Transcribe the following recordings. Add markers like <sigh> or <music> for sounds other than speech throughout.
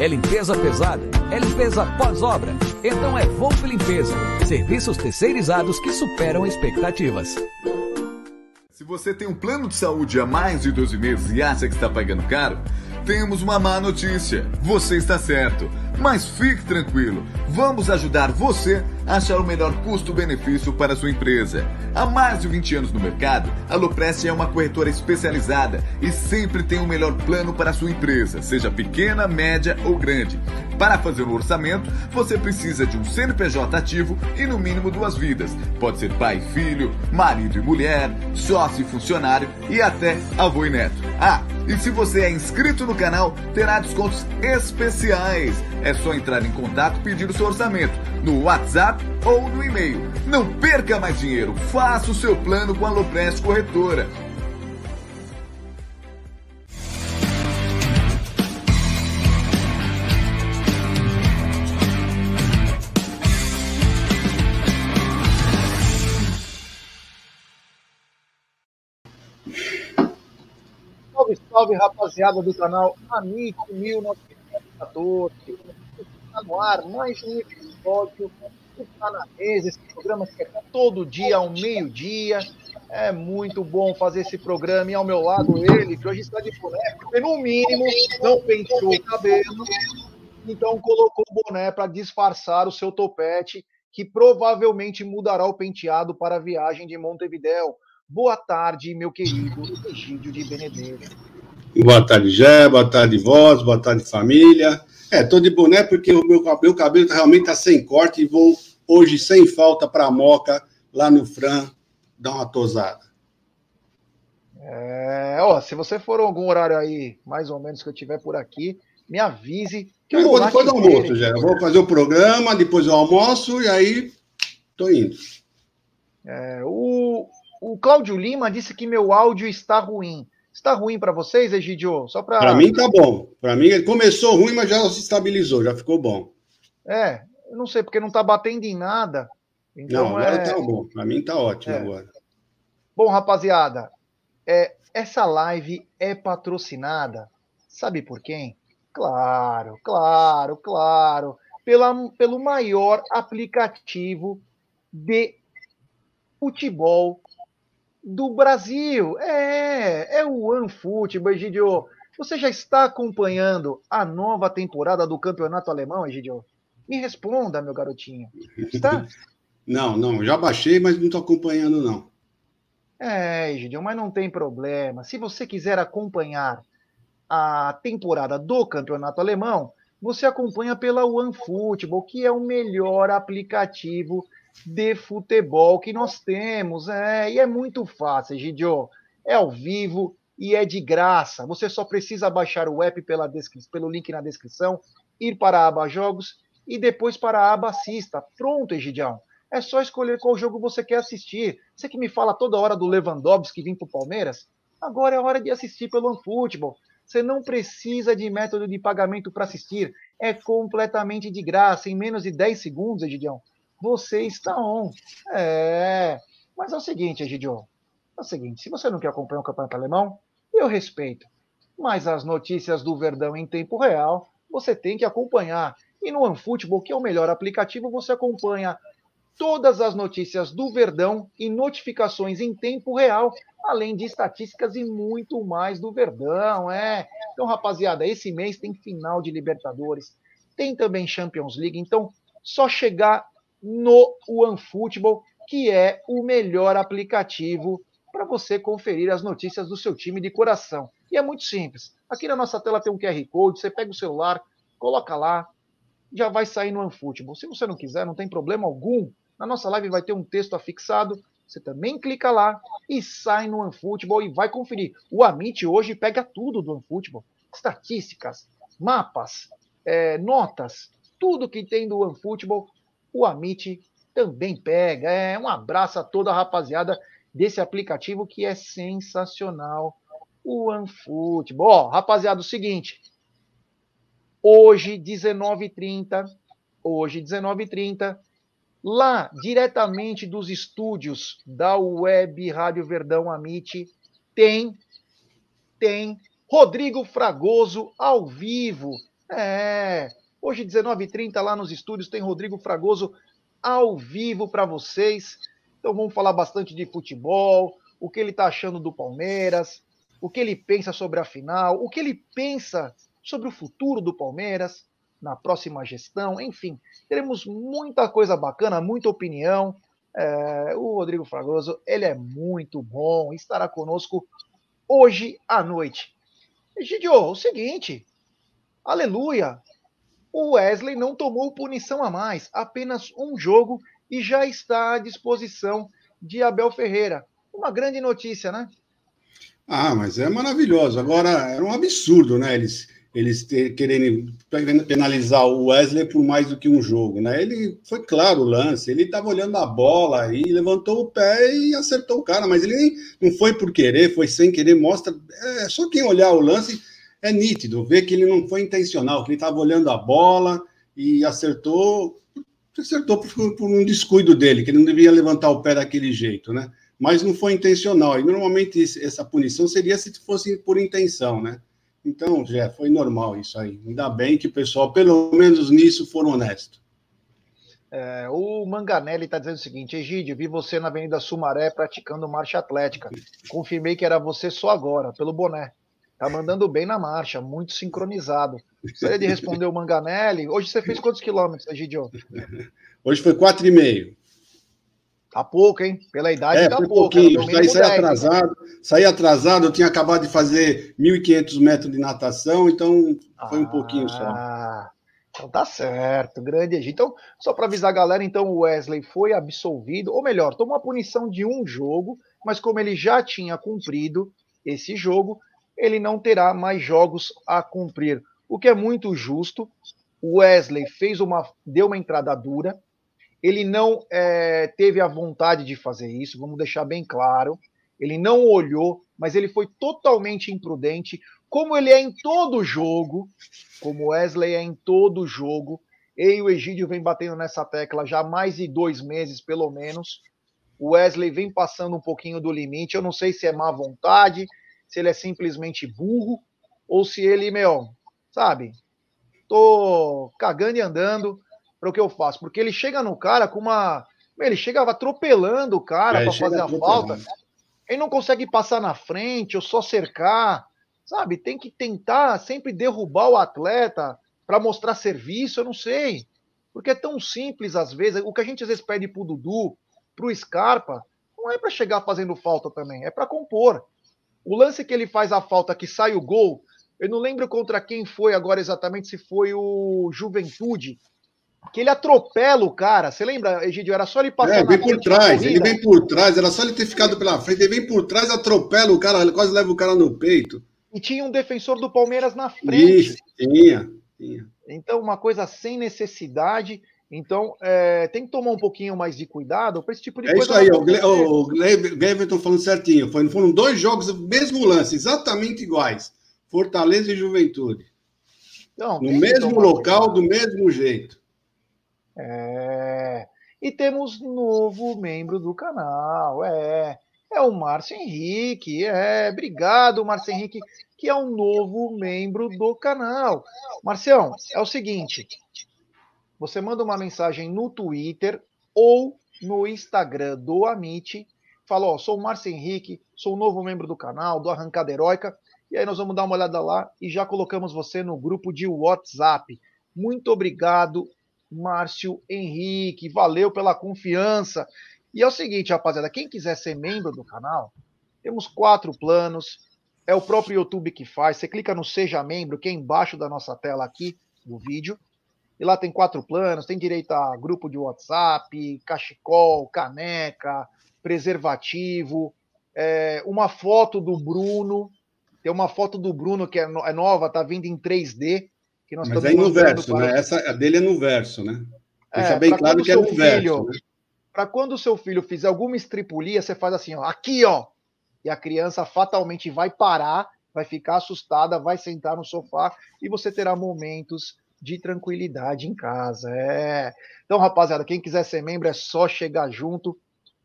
É limpeza pesada? É limpeza pós-obra? Então é Volpe Limpeza. Serviços terceirizados que superam expectativas. Se você tem um plano de saúde há mais de 12 meses e acha que está pagando caro, temos uma má notícia. Você está certo. Mas fique tranquilo, vamos ajudar você a achar o melhor custo-benefício para a sua empresa. Há mais de 20 anos no mercado, a Loprest é uma corretora especializada e sempre tem o melhor plano para a sua empresa, seja pequena, média ou grande. Para fazer o um orçamento, você precisa de um CNPJ ativo e no mínimo duas vidas. Pode ser pai e filho, marido e mulher, sócio e funcionário e até avô e neto. Ah, e se você é inscrito no canal, terá descontos especiais. É só entrar em contato e pedir o seu orçamento no WhatsApp ou no e-mail. Não perca mais dinheiro, faça o seu plano com a Loprest Corretora. Salve, salve, rapaziada do canal Amigo 1914. Está no ar mais um episódio do Tá esse programa que é todo dia ao meio-dia. É muito bom fazer esse programa e ao meu lado ele, que hoje está de porque no mínimo não penteou o cabelo, então colocou o boné para disfarçar o seu topete, que provavelmente mudará o penteado para a viagem de Montevidéu. Boa tarde, meu querido Egídio de Benedetto. Boa tarde, Jé, boa tarde, voz, boa tarde, família. É, tô de boné porque o meu, meu cabelo realmente tá sem corte e vou hoje sem falta para a Moca, lá no Fran, dar uma tosada. É, ó, se você for algum horário aí, mais ou menos que eu tiver por aqui, me avise. Que eu vou depois do almoço, já. Eu vou fazer o programa, depois eu almoço e aí tô indo. É, o, o Cláudio Lima disse que meu áudio está ruim. Está ruim para vocês, Egidio? Só para. Para mim tá bom. Para mim começou ruim, mas já se estabilizou, já ficou bom. É, eu não sei porque não está batendo em nada. Então não, agora é... tá bom. Para mim tá ótimo é. agora. Bom, rapaziada, é, essa live é patrocinada. Sabe por quem? Claro, claro, claro. Pela, pelo maior aplicativo de futebol do Brasil. É, é o OneFootball, Egidio. Você já está acompanhando a nova temporada do campeonato alemão, Egidio? Me responda, meu garotinho. Está? <laughs> não, não, já baixei, mas não estou acompanhando, não. É, Egidio, mas não tem problema. Se você quiser acompanhar a temporada do campeonato alemão, você acompanha pela OneFootball, que é o melhor aplicativo de futebol que nós temos. É, e é muito fácil, Gidio. É ao vivo e é de graça. Você só precisa baixar o app pela pelo link na descrição, ir para a aba Jogos e depois para a aba Assista. Pronto, Egidião. É só escolher qual jogo você quer assistir. Você que me fala toda hora do Lewandowski vir para o Palmeiras, agora é hora de assistir pelo OneFootball. Você não precisa de método de pagamento para assistir. É completamente de graça, em menos de 10 segundos, Egidião você está on. É. Mas é o seguinte, Egidio. É o seguinte, se você não quer acompanhar o campeonato alemão, eu respeito. Mas as notícias do Verdão em tempo real, você tem que acompanhar. E no OneFootball, que é o melhor aplicativo, você acompanha todas as notícias do Verdão e notificações em tempo real, além de estatísticas e muito mais do Verdão, é. Então, rapaziada, esse mês tem final de Libertadores, tem também Champions League, então só chegar no OneFootball, que é o melhor aplicativo para você conferir as notícias do seu time de coração. E é muito simples. Aqui na nossa tela tem um QR Code, você pega o celular, coloca lá, já vai sair no OneFootball. Se você não quiser, não tem problema algum. Na nossa live vai ter um texto afixado. Você também clica lá e sai no OneFootball e vai conferir. O Amit hoje pega tudo do OneFootball. Estatísticas, mapas, é, notas, tudo que tem do OneFootball, o Amit também pega. É, um abraço a toda a rapaziada desse aplicativo que é sensacional. O OneFootball. Ó, rapaziada, o seguinte. Hoje, 19h30, hoje, 19h30, Lá, diretamente dos estúdios da Web Rádio Verdão Amit, tem tem Rodrigo Fragoso ao vivo. É, hoje 19h30 lá nos estúdios tem Rodrigo Fragoso ao vivo para vocês. Então vamos falar bastante de futebol, o que ele está achando do Palmeiras, o que ele pensa sobre a final, o que ele pensa sobre o futuro do Palmeiras na próxima gestão, enfim, teremos muita coisa bacana, muita opinião. É, o Rodrigo Fragoso, ele é muito bom, estará conosco hoje à noite. Gidio, o seguinte, aleluia, o Wesley não tomou punição a mais, apenas um jogo e já está à disposição de Abel Ferreira. Uma grande notícia, né? Ah, mas é maravilhoso. Agora, é um absurdo, né? Eles eles querendo penalizar o Wesley por mais do que um jogo, né? Ele foi claro o lance, ele estava olhando a bola e levantou o pé e acertou o cara, mas ele nem, não foi por querer, foi sem querer, mostra. É só quem olhar o lance é nítido, vê que ele não foi intencional, que ele estava olhando a bola e acertou, acertou por, por um descuido dele, que ele não devia levantar o pé daquele jeito, né? Mas não foi intencional. E normalmente essa punição seria se fosse por intenção, né? Então, já foi normal isso aí. Ainda bem que o pessoal, pelo menos nisso, foram honestos. É, o Manganelli está dizendo o seguinte: Egídio, vi você na Avenida Sumaré praticando marcha atlética. Confirmei que era você só agora, pelo boné. Tá mandando bem na marcha, muito sincronizado. Gostaria de responder o Manganelli. Hoje você fez quantos quilômetros, Egidio? Hoje foi 4,5. Tá pouco, hein? Pela idade, é, tá pouco. Pouquinho. Saí, saí atrasado. Saí atrasado, eu tinha acabado de fazer 1.500 metros de natação, então foi um ah, pouquinho só. Então tá certo, grande Egito. Então, só para avisar a galera, então o Wesley foi absolvido, ou melhor, tomou a punição de um jogo, mas como ele já tinha cumprido esse jogo, ele não terá mais jogos a cumprir. O que é muito justo. O Wesley fez uma, deu uma entrada dura, ele não é, teve a vontade de fazer isso, vamos deixar bem claro. Ele não olhou, mas ele foi totalmente imprudente, como ele é em todo jogo, como Wesley é em todo jogo. Eu e o Egídio vem batendo nessa tecla já há mais de dois meses, pelo menos. O Wesley vem passando um pouquinho do limite. Eu não sei se é má vontade, se ele é simplesmente burro, ou se ele, meu, sabe, tô cagando e andando para o que eu faço. Porque ele chega no cara com uma. Ele chegava atropelando o cara é, para fazer a falta. Ele não consegue passar na frente ou só cercar, sabe? Tem que tentar sempre derrubar o atleta para mostrar serviço, eu não sei. Porque é tão simples às vezes. O que a gente às vezes pede pro Dudu, pro Scarpa, não é para chegar fazendo falta também, é para compor. O lance que ele faz a falta que sai o gol, eu não lembro contra quem foi agora exatamente, se foi o Juventude, que ele atropela o cara. Você lembra, Egidio? Era só ele passar é, vem por trás, ele vem por trás, era só ele ter ficado pela frente, ele vem por trás, atropela o cara, ele quase leva o cara no peito. E tinha um defensor do Palmeiras na frente. Isso, tinha, tinha. Então, uma coisa sem necessidade. Então, é, tem que tomar um pouquinho mais de cuidado para esse tipo de é coisa. É isso aí, o, o Gleverton falando certinho. Foram dois jogos, mesmo lance, exatamente iguais. Fortaleza e Juventude. Então, no mesmo local, do mesmo jeito. É... E temos novo membro do canal, é. É o Márcio Henrique, é. Obrigado, Márcio Henrique, que é um novo membro do canal. Marcião, é o seguinte: você manda uma mensagem no Twitter ou no Instagram do Amit. Fala, ó, sou o Márcio Henrique, sou um novo membro do canal, do Arrancada Heróica. E aí nós vamos dar uma olhada lá e já colocamos você no grupo de WhatsApp. Muito obrigado, Márcio Henrique. Valeu pela confiança. E é o seguinte, rapaziada, quem quiser ser membro do canal, temos quatro planos. É o próprio YouTube que faz. Você clica no Seja Membro, que é embaixo da nossa tela aqui do vídeo. E lá tem quatro planos, tem direito a grupo de WhatsApp, cachecol, caneca, preservativo, é, uma foto do Bruno. Tem uma foto do Bruno que é, é nova, tá vindo em 3D. Que nós Mas é no verso, para... né? Essa a dele é no verso, né? Deixa é, bem claro que é no filho, verso. Né? Para quando o seu filho fizer alguma estripulia, você faz assim, ó, aqui, ó. E a criança fatalmente vai parar, vai ficar assustada, vai sentar no sofá e você terá momentos de tranquilidade em casa. É. Então, rapaziada, quem quiser ser membro é só chegar junto,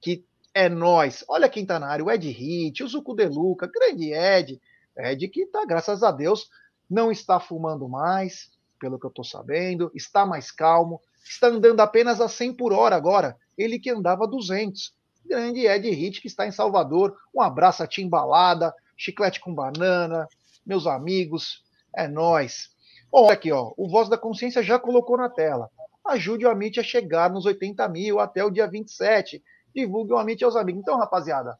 que é nós. Olha quem tá na área, o Ed Hit, o Zuco Deluca, grande Ed. Ed que tá, graças a Deus, não está fumando mais, pelo que eu tô sabendo, está mais calmo, está andando apenas a 100 por hora agora. Ele que andava 200. Grande Ed Hit que está em Salvador. Um abraço a Timbalada, Chiclete com Banana, meus amigos, é nós. Bom, aqui, ó, o Voz da Consciência já colocou na tela. Ajude o Amit a chegar nos 80 mil até o dia 27. Divulgue o Amit aos amigos. Então, rapaziada,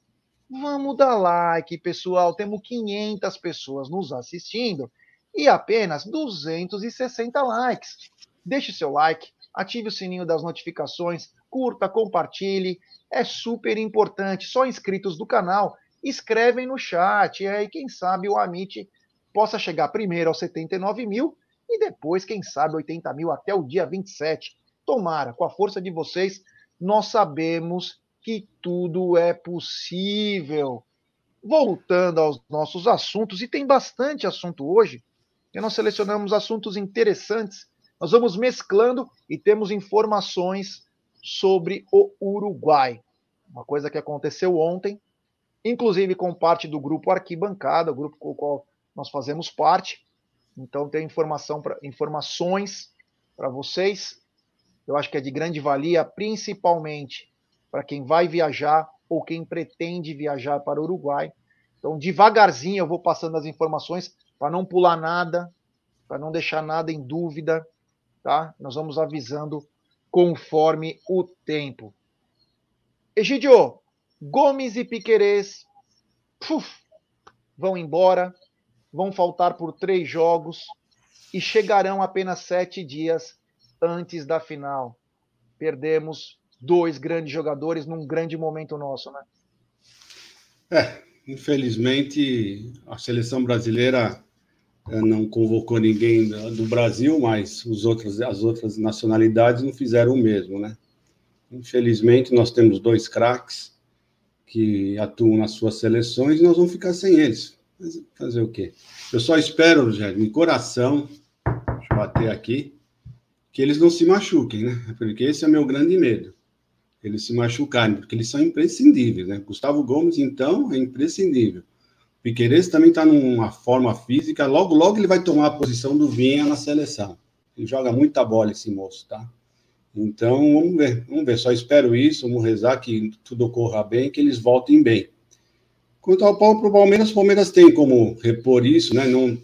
vamos dar like, pessoal. Temos 500 pessoas nos assistindo e apenas 260 likes. Deixe seu like, ative o sininho das notificações, curta, compartilhe. É super importante. Só inscritos do canal escrevem no chat. E aí, quem sabe o Amit possa chegar primeiro aos 79 mil e depois, quem sabe, 80 mil até o dia 27. Tomara, com a força de vocês, nós sabemos que tudo é possível. Voltando aos nossos assuntos, e tem bastante assunto hoje, e nós selecionamos assuntos interessantes. Nós vamos mesclando e temos informações sobre o Uruguai. Uma coisa que aconteceu ontem, inclusive com parte do grupo Arquibancada, o grupo com o qual nós fazemos parte. Então tem informação pra, informações para vocês. Eu acho que é de grande valia, principalmente para quem vai viajar ou quem pretende viajar para o Uruguai. Então, devagarzinho eu vou passando as informações para não pular nada, para não deixar nada em dúvida, tá? Nós vamos avisando conforme o tempo. Egidio, Gomes e Piquerez vão embora vão faltar por três jogos e chegarão apenas sete dias antes da final. Perdemos dois grandes jogadores num grande momento nosso, né? É, infelizmente a seleção brasileira eh, não convocou ninguém do Brasil, mas os outros, as outras nacionalidades não fizeram o mesmo, né? Infelizmente nós temos dois craques que atuam nas suas seleções e nós vamos ficar sem eles. Fazer o quê? Eu só espero, Rogério, de coração, deixa eu bater aqui, que eles não se machuquem, né? Porque esse é meu grande medo. Eles se machucarem, porque eles são imprescindíveis, né? Gustavo Gomes, então, é imprescindível. Piqueires também está numa forma física, logo, logo ele vai tomar a posição do Vinha na seleção. Ele joga muita bola, esse moço, tá? Então, vamos ver, vamos ver. Só espero isso, vamos rezar que tudo ocorra bem, que eles voltem bem. Quanto ao para Palmeiras, o Palmeiras tem como repor isso, né? Não,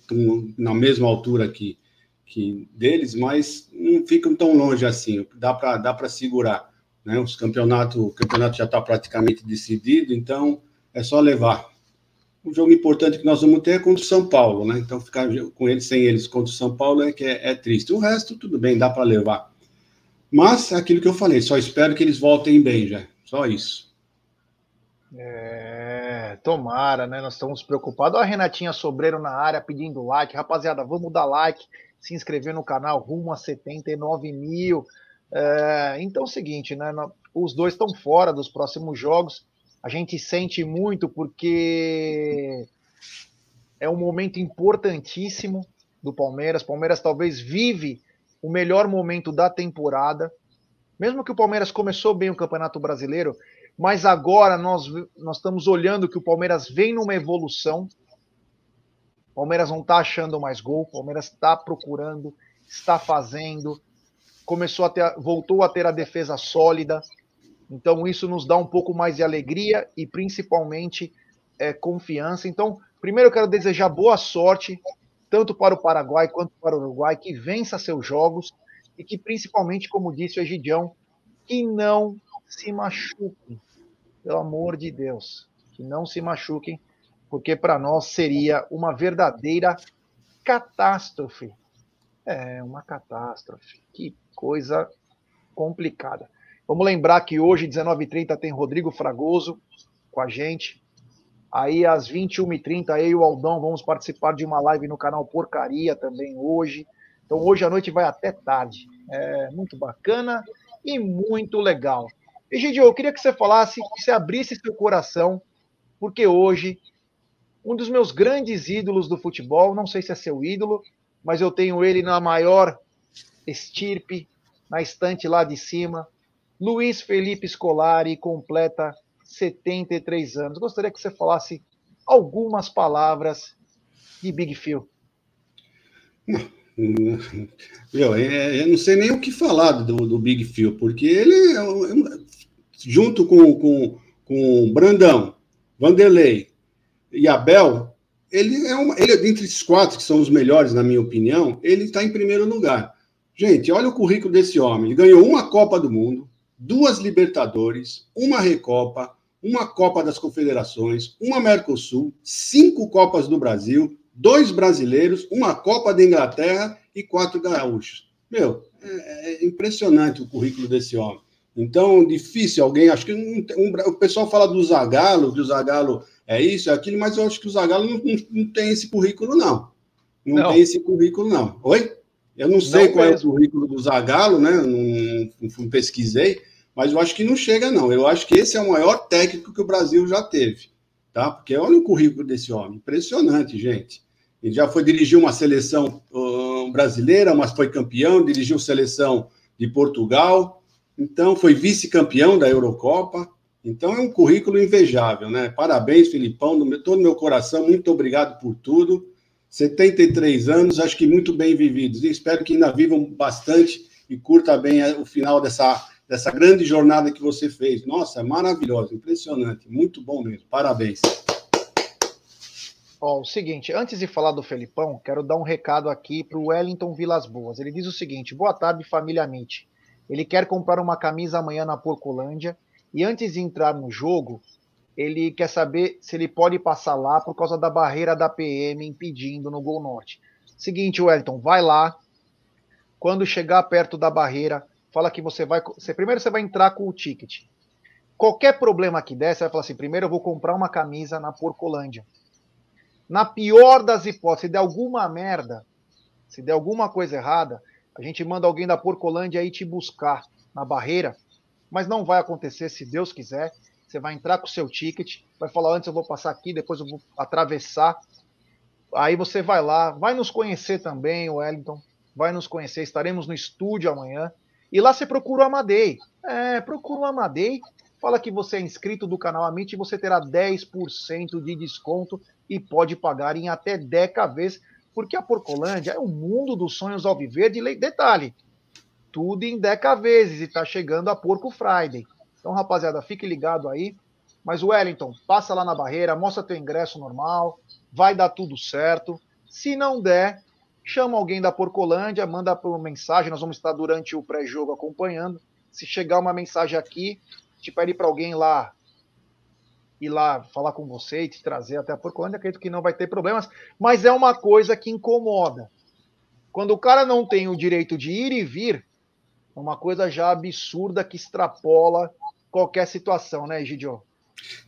na mesma altura que, que deles, mas não ficam tão longe assim. Dá para dá segurar. Né? Os campeonato, o campeonato já está praticamente decidido, então é só levar. O jogo importante que nós vamos ter é contra o São Paulo, né? Então ficar com eles sem eles contra o São Paulo é que é, é triste. O resto, tudo bem, dá para levar. Mas é aquilo que eu falei, só espero que eles voltem bem já. Só isso. É, tomara, né? Nós estamos preocupados. Olha a Renatinha Sobreiro na área pedindo like. Rapaziada, vamos dar like, se inscrever no canal rumo a 79 mil. É, então é o seguinte, né? Os dois estão fora dos próximos jogos. A gente sente muito porque é um momento importantíssimo do Palmeiras. Palmeiras talvez vive o melhor momento da temporada Mesmo que o Palmeiras começou bem o Campeonato Brasileiro, mas agora nós, nós estamos olhando que o Palmeiras vem numa evolução. O Palmeiras não está achando mais gol, o Palmeiras está procurando, está fazendo, começou a ter, voltou a ter a defesa sólida. Então isso nos dá um pouco mais de alegria e principalmente é, confiança. Então, primeiro eu quero desejar boa sorte tanto para o Paraguai quanto para o Uruguai, que vença seus jogos e que principalmente, como disse o Egidião, que não se machuquem, pelo amor de Deus, que não se machuquem, porque para nós seria uma verdadeira catástrofe. É, uma catástrofe. Que coisa complicada. Vamos lembrar que hoje, 19h30, tem Rodrigo Fragoso com a gente. Aí, às 21h30, eu e o Aldão vamos participar de uma live no canal Porcaria também hoje. Então, hoje à noite vai até tarde. É muito bacana e muito legal. Egidio, eu queria que você falasse, que você abrisse seu coração, porque hoje, um dos meus grandes ídolos do futebol, não sei se é seu ídolo, mas eu tenho ele na maior estirpe, na estante lá de cima. Luiz Felipe Scolari completa 73 anos. Gostaria que você falasse algumas palavras de Big Phil. Eu, eu não sei nem o que falar do, do Big Phil, porque ele, é, é junto com, com, com Brandão, Vanderlei e Abel, ele é uma, ele é dentre esses quatro que são os melhores, na minha opinião, ele está em primeiro lugar. Gente, olha o currículo desse homem. Ele ganhou uma Copa do Mundo, duas Libertadores, uma Recopa, uma Copa das Confederações, uma Mercosul, cinco Copas do Brasil, dois brasileiros, uma Copa da Inglaterra e quatro gaúchos. Meu, é, é impressionante o currículo desse homem. Então, difícil alguém. Acho que um, um, o pessoal fala do Zagalo, que o Zagalo é isso, é aquilo, mas eu acho que o Zagalo não, não, não tem esse currículo, não. Não, não, tem esse currículo, não. Oi? Eu não sei qual é o currículo do Zagalo, né? Não, não, pesquisei, mas eu acho que não chega, não. Eu acho que esse é o maior técnico que o Brasil já teve, tá? Porque olha o currículo desse homem, impressionante, gente. Ele já foi dirigir uma seleção uh, brasileira, mas foi campeão, dirigiu seleção de Portugal, então foi vice-campeão da Eurocopa. Então é um currículo invejável, né? Parabéns, Filipão, do todo meu coração, muito obrigado por tudo. 73 anos, acho que muito bem vividos. E espero que ainda vivam bastante e curta bem o final dessa, dessa grande jornada que você fez. Nossa, é maravilhoso, impressionante, muito bom mesmo. Parabéns. Ó, o seguinte, antes de falar do Felipão, quero dar um recado aqui para o Wellington Vilas Boas. Ele diz o seguinte: boa tarde, família Amit. Ele quer comprar uma camisa amanhã na Porcolândia e antes de entrar no jogo, ele quer saber se ele pode passar lá por causa da barreira da PM impedindo no Gol Norte. Seguinte, Wellington, vai lá. Quando chegar perto da barreira, fala que você vai. Você, primeiro você vai entrar com o ticket. Qualquer problema que der, você vai falar assim: primeiro eu vou comprar uma camisa na Porcolândia. Na pior das hipóteses, se der alguma merda, se der alguma coisa errada, a gente manda alguém da Porcolândia aí te buscar na barreira, mas não vai acontecer se Deus quiser. Você vai entrar com o seu ticket, vai falar antes eu vou passar aqui, depois eu vou atravessar. Aí você vai lá, vai nos conhecer também, Wellington, vai nos conhecer, estaremos no estúdio amanhã. E lá você procura o Amadei. É, procura o Amadei, fala que você é inscrito do canal Amit e você terá 10% de desconto e pode pagar em até 10 vezes, porque a Porcolândia é o mundo dos sonhos ao viver de detalhe. Tudo em 10 vezes e está chegando a Porco Friday. Então, rapaziada, fique ligado aí. Mas, Wellington, passa lá na barreira, mostra teu ingresso normal, vai dar tudo certo. Se não der, chama alguém da Porcolândia, manda por mensagem, nós vamos estar durante o pré-jogo acompanhando. Se chegar uma mensagem aqui, te pede para alguém lá ir lá falar com você e te trazer até a Porcolândia, acredito que não vai ter problemas, mas é uma coisa que incomoda. Quando o cara não tem o direito de ir e vir, é uma coisa já absurda que extrapola qualquer situação, né, Egidio?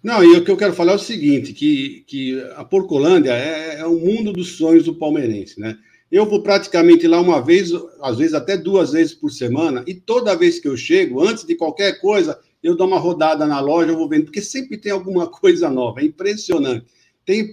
Não, e o que eu quero falar é o seguinte, que, que a Porcolândia é, é o mundo dos sonhos do palmeirense, né? Eu vou praticamente lá uma vez, às vezes até duas vezes por semana, e toda vez que eu chego, antes de qualquer coisa, eu dou uma rodada na loja, eu vou vendo, porque sempre tem alguma <laughs> coisa nova, é impressionante. Tem,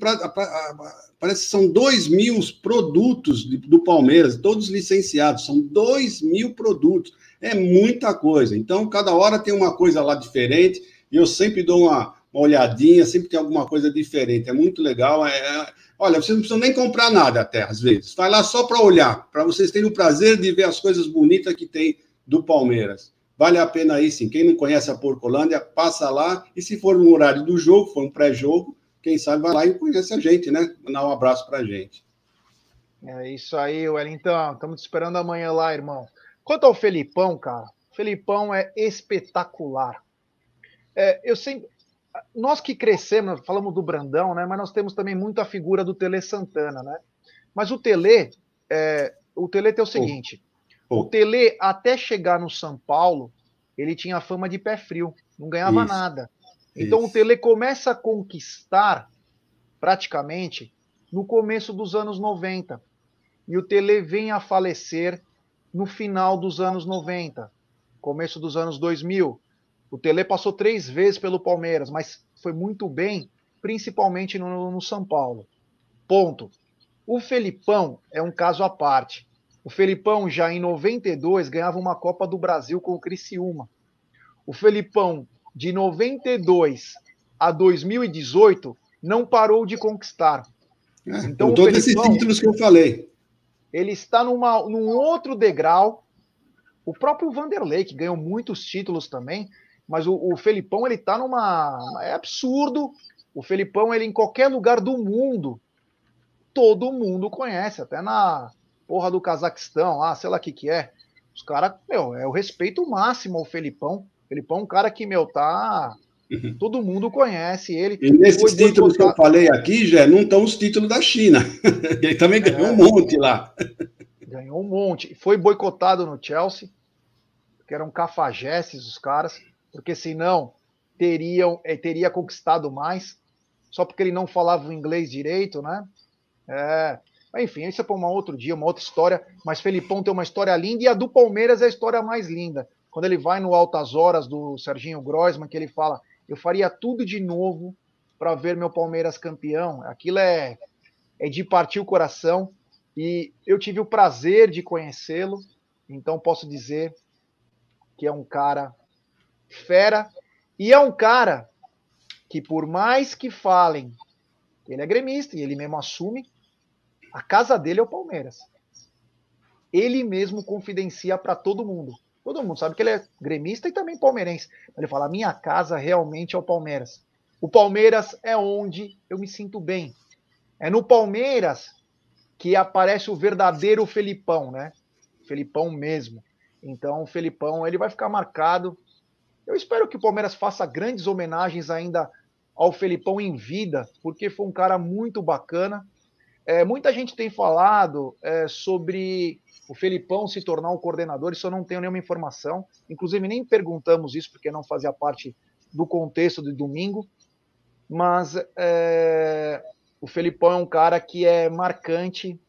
parece que são dois mil produtos do Palmeiras, todos licenciados, são dois mil produtos É muita coisa. Então, cada hora tem uma coisa lá diferente, e eu sempre dou uma, uma olhadinha, sempre tem alguma coisa diferente. É muito legal. É, é olha, vocês não precisam nem comprar nada até, às vezes. Vai lá só para olhar, para vocês terem o prazer de ver as coisas bonitas que tem do Palmeiras. Vale a pena aí, sim. Quem não conhece a Porcolândia, passa lá. E se for no horário do jogo, for um pré-jogo, quem sabe vai lá e conhece a gente, né? Mandar um abraço para a gente. É isso aí, Wellington. Estamos te esperando amanhã lá, irmão. Quanto ao Felipão, cara, Felipão é espetacular. É, eu sempre. Nós que crescemos, falamos do Brandão, né? Mas nós temos também muita figura do Tele Santana, né? Mas o Tele, é, o Tele tem o seguinte: o Tele, até chegar no São Paulo, ele tinha fama de pé frio, não ganhava Isso. nada. Então Isso. o Tele começa a conquistar praticamente no começo dos anos 90. E o Tele vem a falecer no final dos anos 90, começo dos anos 2000. O Tele passou três vezes pelo Palmeiras, mas foi muito bem, principalmente no, no São Paulo. Ponto. O Felipão é um caso à parte. O Felipão já em 92 ganhava uma Copa do Brasil com o Criciúma. O Felipão de 92 a 2018 não parou de conquistar. É, então, todos esses títulos que eu falei. Ele está numa, num outro degrau. O próprio Vanderlei, que ganhou muitos títulos também, mas o, o Felipão ele está numa. É absurdo. O Felipão, ele em qualquer lugar do mundo, todo mundo conhece, até na porra do Cazaquistão, lá, sei lá o que que é. Os caras, meu, é o respeito máximo ao Felipão. Felipão é um cara que, meu, tá. Uhum. Todo mundo conhece ele. E nesses títulos que eu falei aqui, já não estão os títulos da China. <laughs> ele também ganhou é, um monte lá. Ganhou um monte. Foi boicotado no Chelsea, que eram cafajestes os caras, porque senão teriam, eh, teria conquistado mais, só porque ele não falava o inglês direito, né? É, enfim, isso é para um outro dia, uma outra história. Mas Felipão tem uma história linda e a do Palmeiras é a história mais linda. Quando ele vai no Altas Horas do Serginho Groisman, que ele fala: Eu faria tudo de novo para ver meu Palmeiras campeão. Aquilo é, é de partir o coração. E eu tive o prazer de conhecê-lo, então posso dizer que é um cara fera. E é um cara que, por mais que falem ele é gremista, e ele mesmo assume, a casa dele é o Palmeiras. Ele mesmo confidencia para todo mundo. Todo mundo sabe que ele é gremista e também palmeirense. Ele fala: minha casa realmente é o Palmeiras. O Palmeiras é onde eu me sinto bem. É no Palmeiras que aparece o verdadeiro Felipão, né? Felipão mesmo. Então, o Felipão ele vai ficar marcado. Eu espero que o Palmeiras faça grandes homenagens ainda ao Felipão em vida, porque foi um cara muito bacana. É, muita gente tem falado é, sobre o Felipão se tornar um coordenador, isso eu não tenho nenhuma informação. Inclusive, nem perguntamos isso, porque não fazia parte do contexto de domingo. Mas é, o Felipão é um cara que é marcante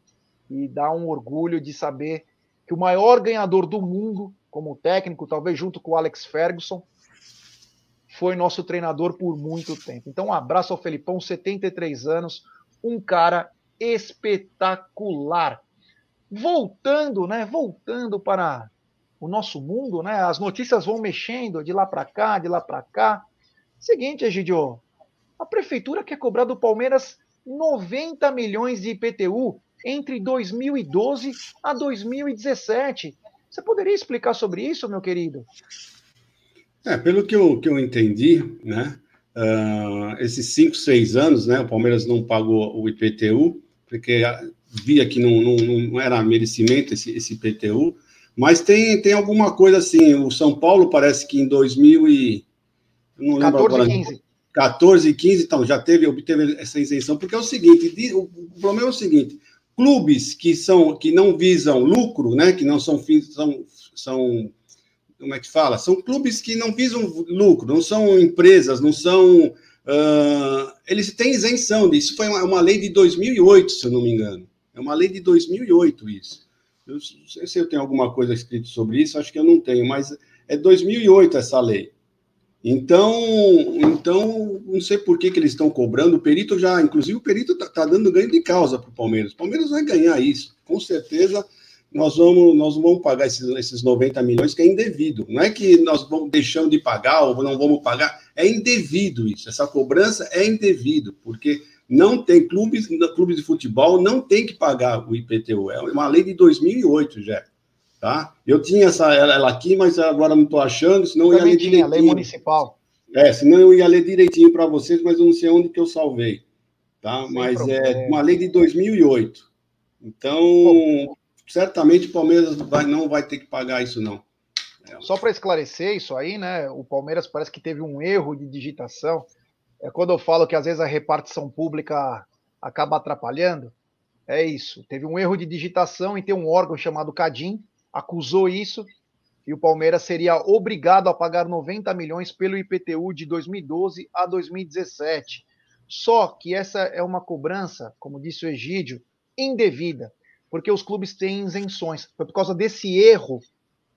e dá um orgulho de saber que o maior ganhador do mundo, como técnico, talvez junto com o Alex Ferguson, foi nosso treinador por muito tempo. Então, um abraço ao Felipão, 73 anos, um cara espetacular. Voltando, né? Voltando para o nosso mundo, né? As notícias vão mexendo de lá para cá, de lá para cá. Seguinte, Egidio, a prefeitura quer cobrar do Palmeiras 90 milhões de IPTU entre 2012 a 2017. Você poderia explicar sobre isso, meu querido? É, pelo que eu, que eu entendi, né? Uh, esses cinco, seis anos, né? O Palmeiras não pagou o IPTU porque via que não, não, não era merecimento esse, esse PTU, mas tem, tem alguma coisa assim, o São Paulo parece que em 2000 e... Não lembro 14 agora, 15. 14 e 15, então, já teve, obteve essa isenção, porque é o seguinte, o, o problema é o seguinte, clubes que são que não visam lucro, né, que não são fins, são, são como é que fala? São clubes que não visam lucro, não são empresas, não são Uh, eles têm isenção disso. Foi uma, uma, lei de 2008, se eu não me engano. É uma lei de 2008 isso. Eu não sei se eu tenho alguma coisa escrita sobre isso, acho que eu não tenho, mas é 2008 essa lei. Então, então não sei por que, que eles estão cobrando. O perito já, inclusive, o perito está tá dando ganho de causa para o Palmeiras. O Palmeiras vai ganhar isso, com certeza. nós vamos, nós vamos pagar esses, esses 90 milhões que é indevido. Não é que nós vamos deixando de pagar ou não vamos pagar, é indevido isso. Essa cobrança é indevido, porque não tem clubes, clubes de futebol não tem que pagar o IPTU. É uma lei de 2008, já. Tá? Eu tinha essa ela aqui, mas agora não estou achando, senão eu ia ler direitinho. lei municipal. É, senão eu ia ler direitinho para vocês, mas eu não sei onde que eu salvei. Tá? Sem mas é problema. é uma lei de 2008. Então, certamente o Palmeiras vai, não vai ter que pagar isso, não. Só para esclarecer isso aí, né? O Palmeiras parece que teve um erro de digitação. É quando eu falo que às vezes a repartição pública acaba atrapalhando. É isso. Teve um erro de digitação e tem um órgão chamado Cadim, acusou isso, e o Palmeiras seria obrigado a pagar 90 milhões pelo IPTU de 2012 a 2017. Só que essa é uma cobrança, como disse o Egídio, indevida porque os clubes têm isenções. Foi por causa desse erro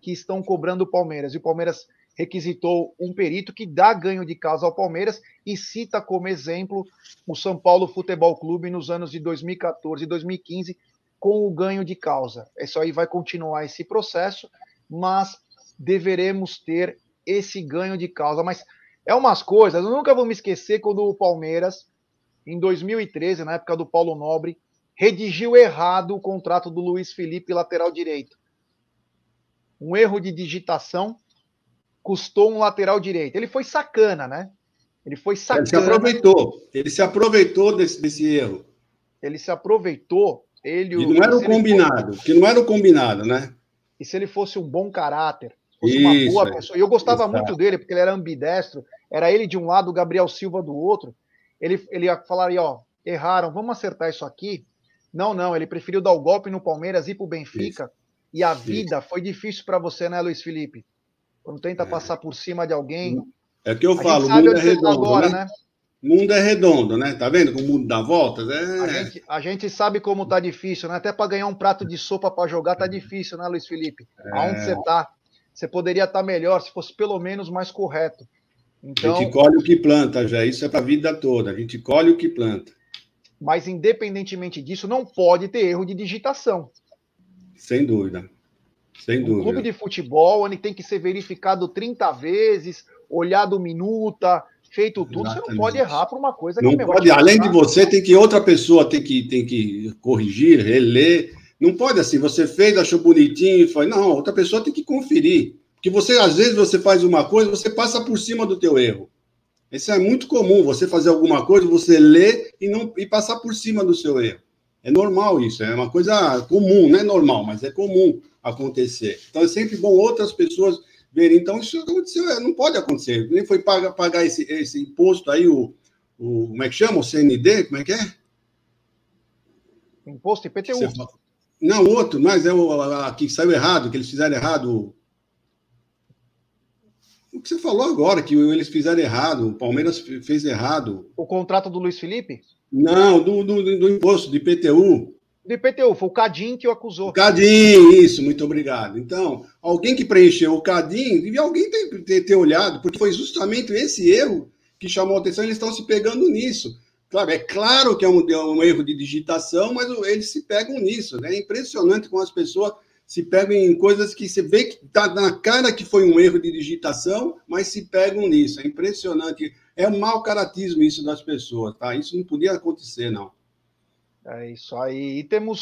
que estão cobrando o Palmeiras. E o Palmeiras requisitou um perito que dá ganho de causa ao Palmeiras e cita como exemplo o São Paulo Futebol Clube nos anos de 2014 e 2015 com o ganho de causa. Isso aí vai continuar esse processo, mas deveremos ter esse ganho de causa. Mas é umas coisas, eu nunca vou me esquecer quando o Palmeiras, em 2013, na época do Paulo Nobre, redigiu errado o contrato do Luiz Felipe, lateral direito. Um erro de digitação custou um lateral direito. Ele foi sacana, né? Ele foi sacana. Ele se aproveitou. Ele se aproveitou desse, desse erro. Ele se aproveitou. Ele, e não era o combinado, que não era o combinado, né? E se ele fosse um bom caráter, fosse Isso, uma boa é. pessoa. E eu gostava Exato. muito dele, porque ele era ambidestro, era ele de um lado, o Gabriel Silva do outro. Ele, ele ia falar aí, ó, erraram, vamos acertar isso aqui. Não, não, ele preferiu dar o golpe no Palmeiras e pro Benfica. Isso. E a vida foi difícil para você, né, Luiz Felipe? Quando tenta é. passar por cima de alguém. É que eu falo, o mundo é tá redondo, agora, né? né? mundo é redondo, né? Tá vendo como o mundo dá voltas? É... A, gente, a gente sabe como tá difícil, né? Até para ganhar um prato de sopa para jogar tá difícil, né, Luiz Felipe? É... Aonde você tá? Você poderia estar tá melhor se fosse pelo menos mais correto. Então... A gente colhe o que planta, já. Isso é para a vida toda. A gente colhe o que planta. Mas, independentemente disso, não pode ter erro de digitação. Sem dúvida. Sem um dúvida. clube de futebol, ele tem que ser verificado 30 vezes, olhado minuta, feito tudo. Exatamente. Você não pode errar por uma coisa não que pode. Além de você, tem que outra pessoa tem que, tem que corrigir, reler. Não pode assim, você fez, achou bonitinho e foi. Não, outra pessoa tem que conferir. Porque você, às vezes, você faz uma coisa, você passa por cima do teu erro. Isso é muito comum, você fazer alguma coisa, você ler e não e passar por cima do seu erro. É normal isso, é uma coisa comum, não é normal, mas é comum acontecer. Então é sempre bom outras pessoas verem. Então isso aconteceu, é, não pode acontecer. Nem foi pagar, pagar esse, esse imposto aí, o, o. Como é que chama? O CND? Como é que é? Imposto IPTU. Não, outro, mas é o a, que saiu errado, que eles fizeram errado o que você falou agora, que eles fizeram errado, o Palmeiras fez errado. O contrato do Luiz Felipe? Não, do, do, do imposto, do IPTU. Do IPTU, foi o Cadim que o acusou. O Cadim, isso, muito obrigado. Então, alguém que preencheu o Cadim, devia alguém ter, ter, ter olhado, porque foi justamente esse erro que chamou a atenção, eles estão se pegando nisso. Claro, é claro que é um, é um erro de digitação, mas eles se pegam nisso. Né? É impressionante como as pessoas se pegam em coisas que você vê que está na cara que foi um erro de digitação, mas se pegam nisso. É impressionante. É um mau caratismo isso das pessoas, tá? Isso não podia acontecer, não. É isso aí. E temos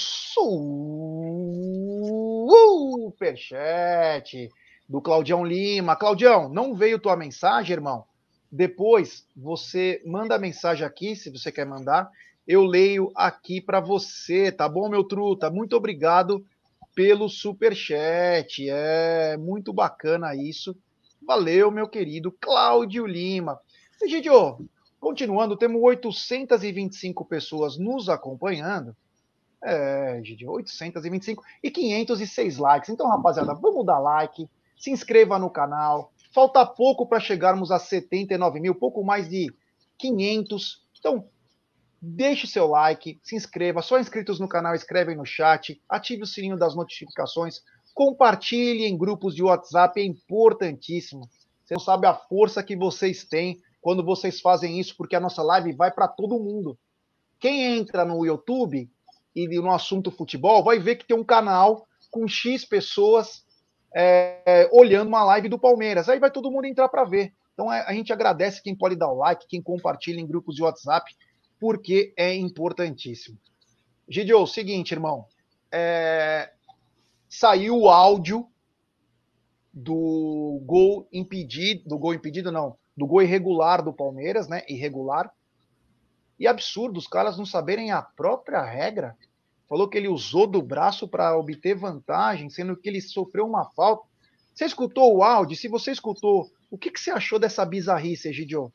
superchat do Claudião Lima. Claudião, não veio tua mensagem, irmão? Depois você manda a mensagem aqui, se você quer mandar. Eu leio aqui para você, tá bom, meu truta? Muito obrigado pelo super chat. É muito bacana isso. Valeu, meu querido Cláudio Lima. E, ó, continuando, temos 825 pessoas nos acompanhando. É, gente, 825 e 506 likes. Então, rapaziada, vamos dar like, se inscreva no canal. Falta pouco para chegarmos a 79 mil, pouco mais de 500. Então, Deixe seu like, se inscreva. Só inscritos no canal, escrevem no chat, ative o sininho das notificações, compartilhe em grupos de WhatsApp, é importantíssimo. Você não sabe a força que vocês têm quando vocês fazem isso, porque a nossa live vai para todo mundo. Quem entra no YouTube e no assunto futebol vai ver que tem um canal com X pessoas é, olhando uma live do Palmeiras. Aí vai todo mundo entrar para ver. Então é, a gente agradece quem pode dar o like, quem compartilha em grupos de WhatsApp, porque é importantíssimo. Gidio, seguinte, irmão. É, saiu o áudio do gol impedido, do gol impedido não, do gol irregular do Palmeiras, né? Irregular. E absurdo os caras não saberem a própria regra. Falou que ele usou do braço para obter vantagem, sendo que ele sofreu uma falta. Você escutou o áudio? Se você escutou, o que, que você achou dessa bizarrice, Egidio?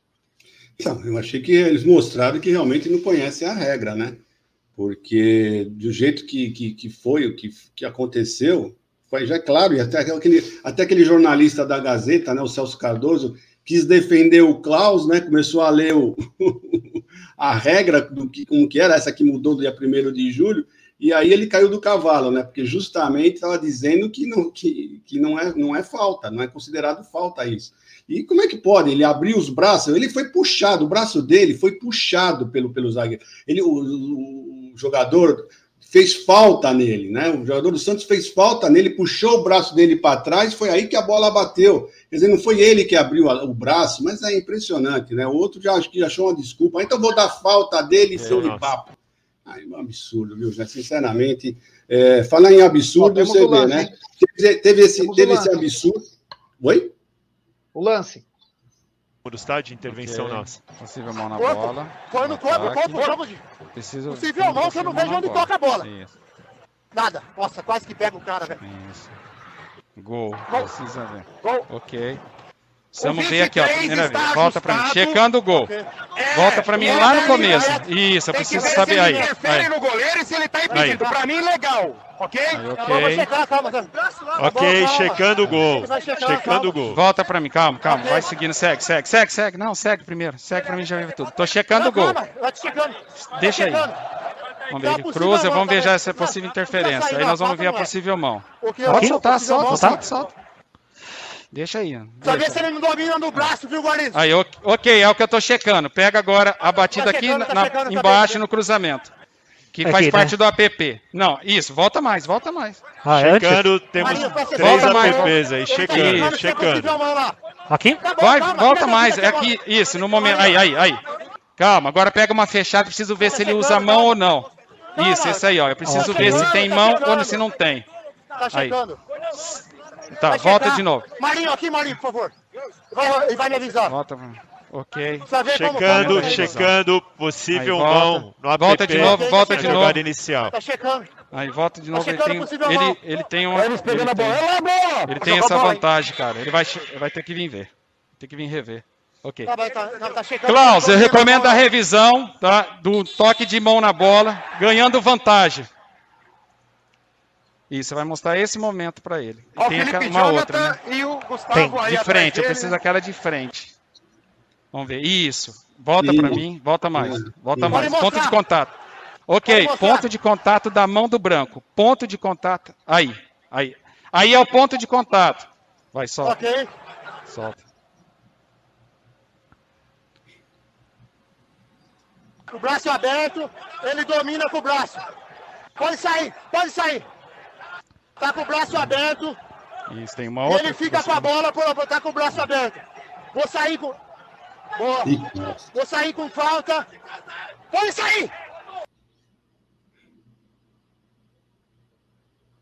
Não, eu achei que eles mostraram que realmente não conhecem a regra, né? Porque do jeito que, que, que foi, o que, que aconteceu, foi já claro, e até aquele, até aquele jornalista da Gazeta, né, o Celso Cardoso, quis defender o Klaus, né? Começou a ler o, <laughs> a regra do que, como que era, essa que mudou do dia 1 de julho, e aí ele caiu do cavalo, né? Porque justamente estava dizendo que, não, que, que não, é, não é falta, não é considerado falta isso. E como é que pode? Ele abriu os braços, ele foi puxado, o braço dele foi puxado pelo, pelo zagueiro. Ele, o, o, o jogador fez falta nele, né? O jogador do Santos fez falta nele, puxou o braço dele para trás, foi aí que a bola bateu. Quer dizer, não foi ele que abriu o braço, mas é impressionante, né? O outro já acho que achou uma desculpa. Então vou dar falta dele, é, seu de papo. Ai, um absurdo, viu? Já, sinceramente, é, falar em absurdo, Ó, você vê, né? Teve, teve esse, teve esse absurdo. Oi? O lance. Do estádio, intervenção okay. nossa. Possível mão na corpo. bola. Foi no corpo, corpo, de. Preciso, possível mão, eu não vejo onde bola. toca a bola. Isso. Nada. Nossa, quase que pega o cara, velho. Isso. Gol. Gol. Precisa ver. Gol. Ok. Precisamos ver aqui, ó. Primeira vez. Volta pra mim. Checando o gol. É, Volta pra mim lá no começo. Isso, eu preciso saber aí. Interfere no goleiro e se ele tá impedido. Pra mim, legal. Ok? Aí, ok. Checar, calma, ok, checando o gol. Checando o gol. Volta pra mim, calma, calma. Okay. Vai seguindo, segue, segue, segue, segue. Não, segue primeiro. Segue pra mim, já vi tudo. Tô checando o gol. Deixa aí. Vamos ver, ele cruza, vamos ver já é possível interferência. Aí nós vamos ver a possível mão. Pode soltar, solta, solta, solta. Deixa aí. Só ver se ele não domina no braço, viu, Guarino? Aí, ok, é o que eu tô checando. Pega agora a batida tá checando, aqui tá na, checando, embaixo tá no cruzamento. Que aqui, faz né? parte do app. Não, isso, volta mais, volta mais. Ah, é? checando, temos Maria, três apps aí, checando, checando. Aqui? Vai, volta mais. É aqui, isso, no momento. Aí, aí, aí. Calma, agora pega uma fechada, preciso ver se ele usa a mão ou não. Isso, esse aí, ó. Eu preciso ver se tem mão ou se não tem. Tá checando. Tá, vai volta de novo. Marinho, aqui, Marinho, por favor. Ele vai me avisar. Volta. Ok. Checando, checando, possível mão no app. Volta de novo, volta de novo. inicial. Tá checando. Aí volta de tá novo, tá ele, tem, ele, ele tem uma. Ele tem, ele tem essa vantagem, cara. Ele vai, vai ter que vir ver. Tem que vir rever. Ok. Tá, tá, tá Klaus, eu recomendo a revisão tá, do toque de mão na bola, ganhando vantagem. Isso, você vai mostrar esse momento para ele. E tem aquela, uma outra, né? E o Gustavo tem, de frente, eu preciso daquela de frente. Vamos ver. Isso. Volta para mim, volta mais. Volta mais. Ponto de contato. Ok, ponto de contato da mão do branco. Ponto de contato. Aí, aí. Aí é o ponto de contato. Vai, solta. Ok. Solta. O braço aberto, ele domina com o braço. Pode sair, pode sair. Tá com o braço aberto. Isso, tem uma outra. Ele fica com a bola, pô, tá com o braço aberto. Vou sair com. Boa. Vou sair com falta. Pode sair!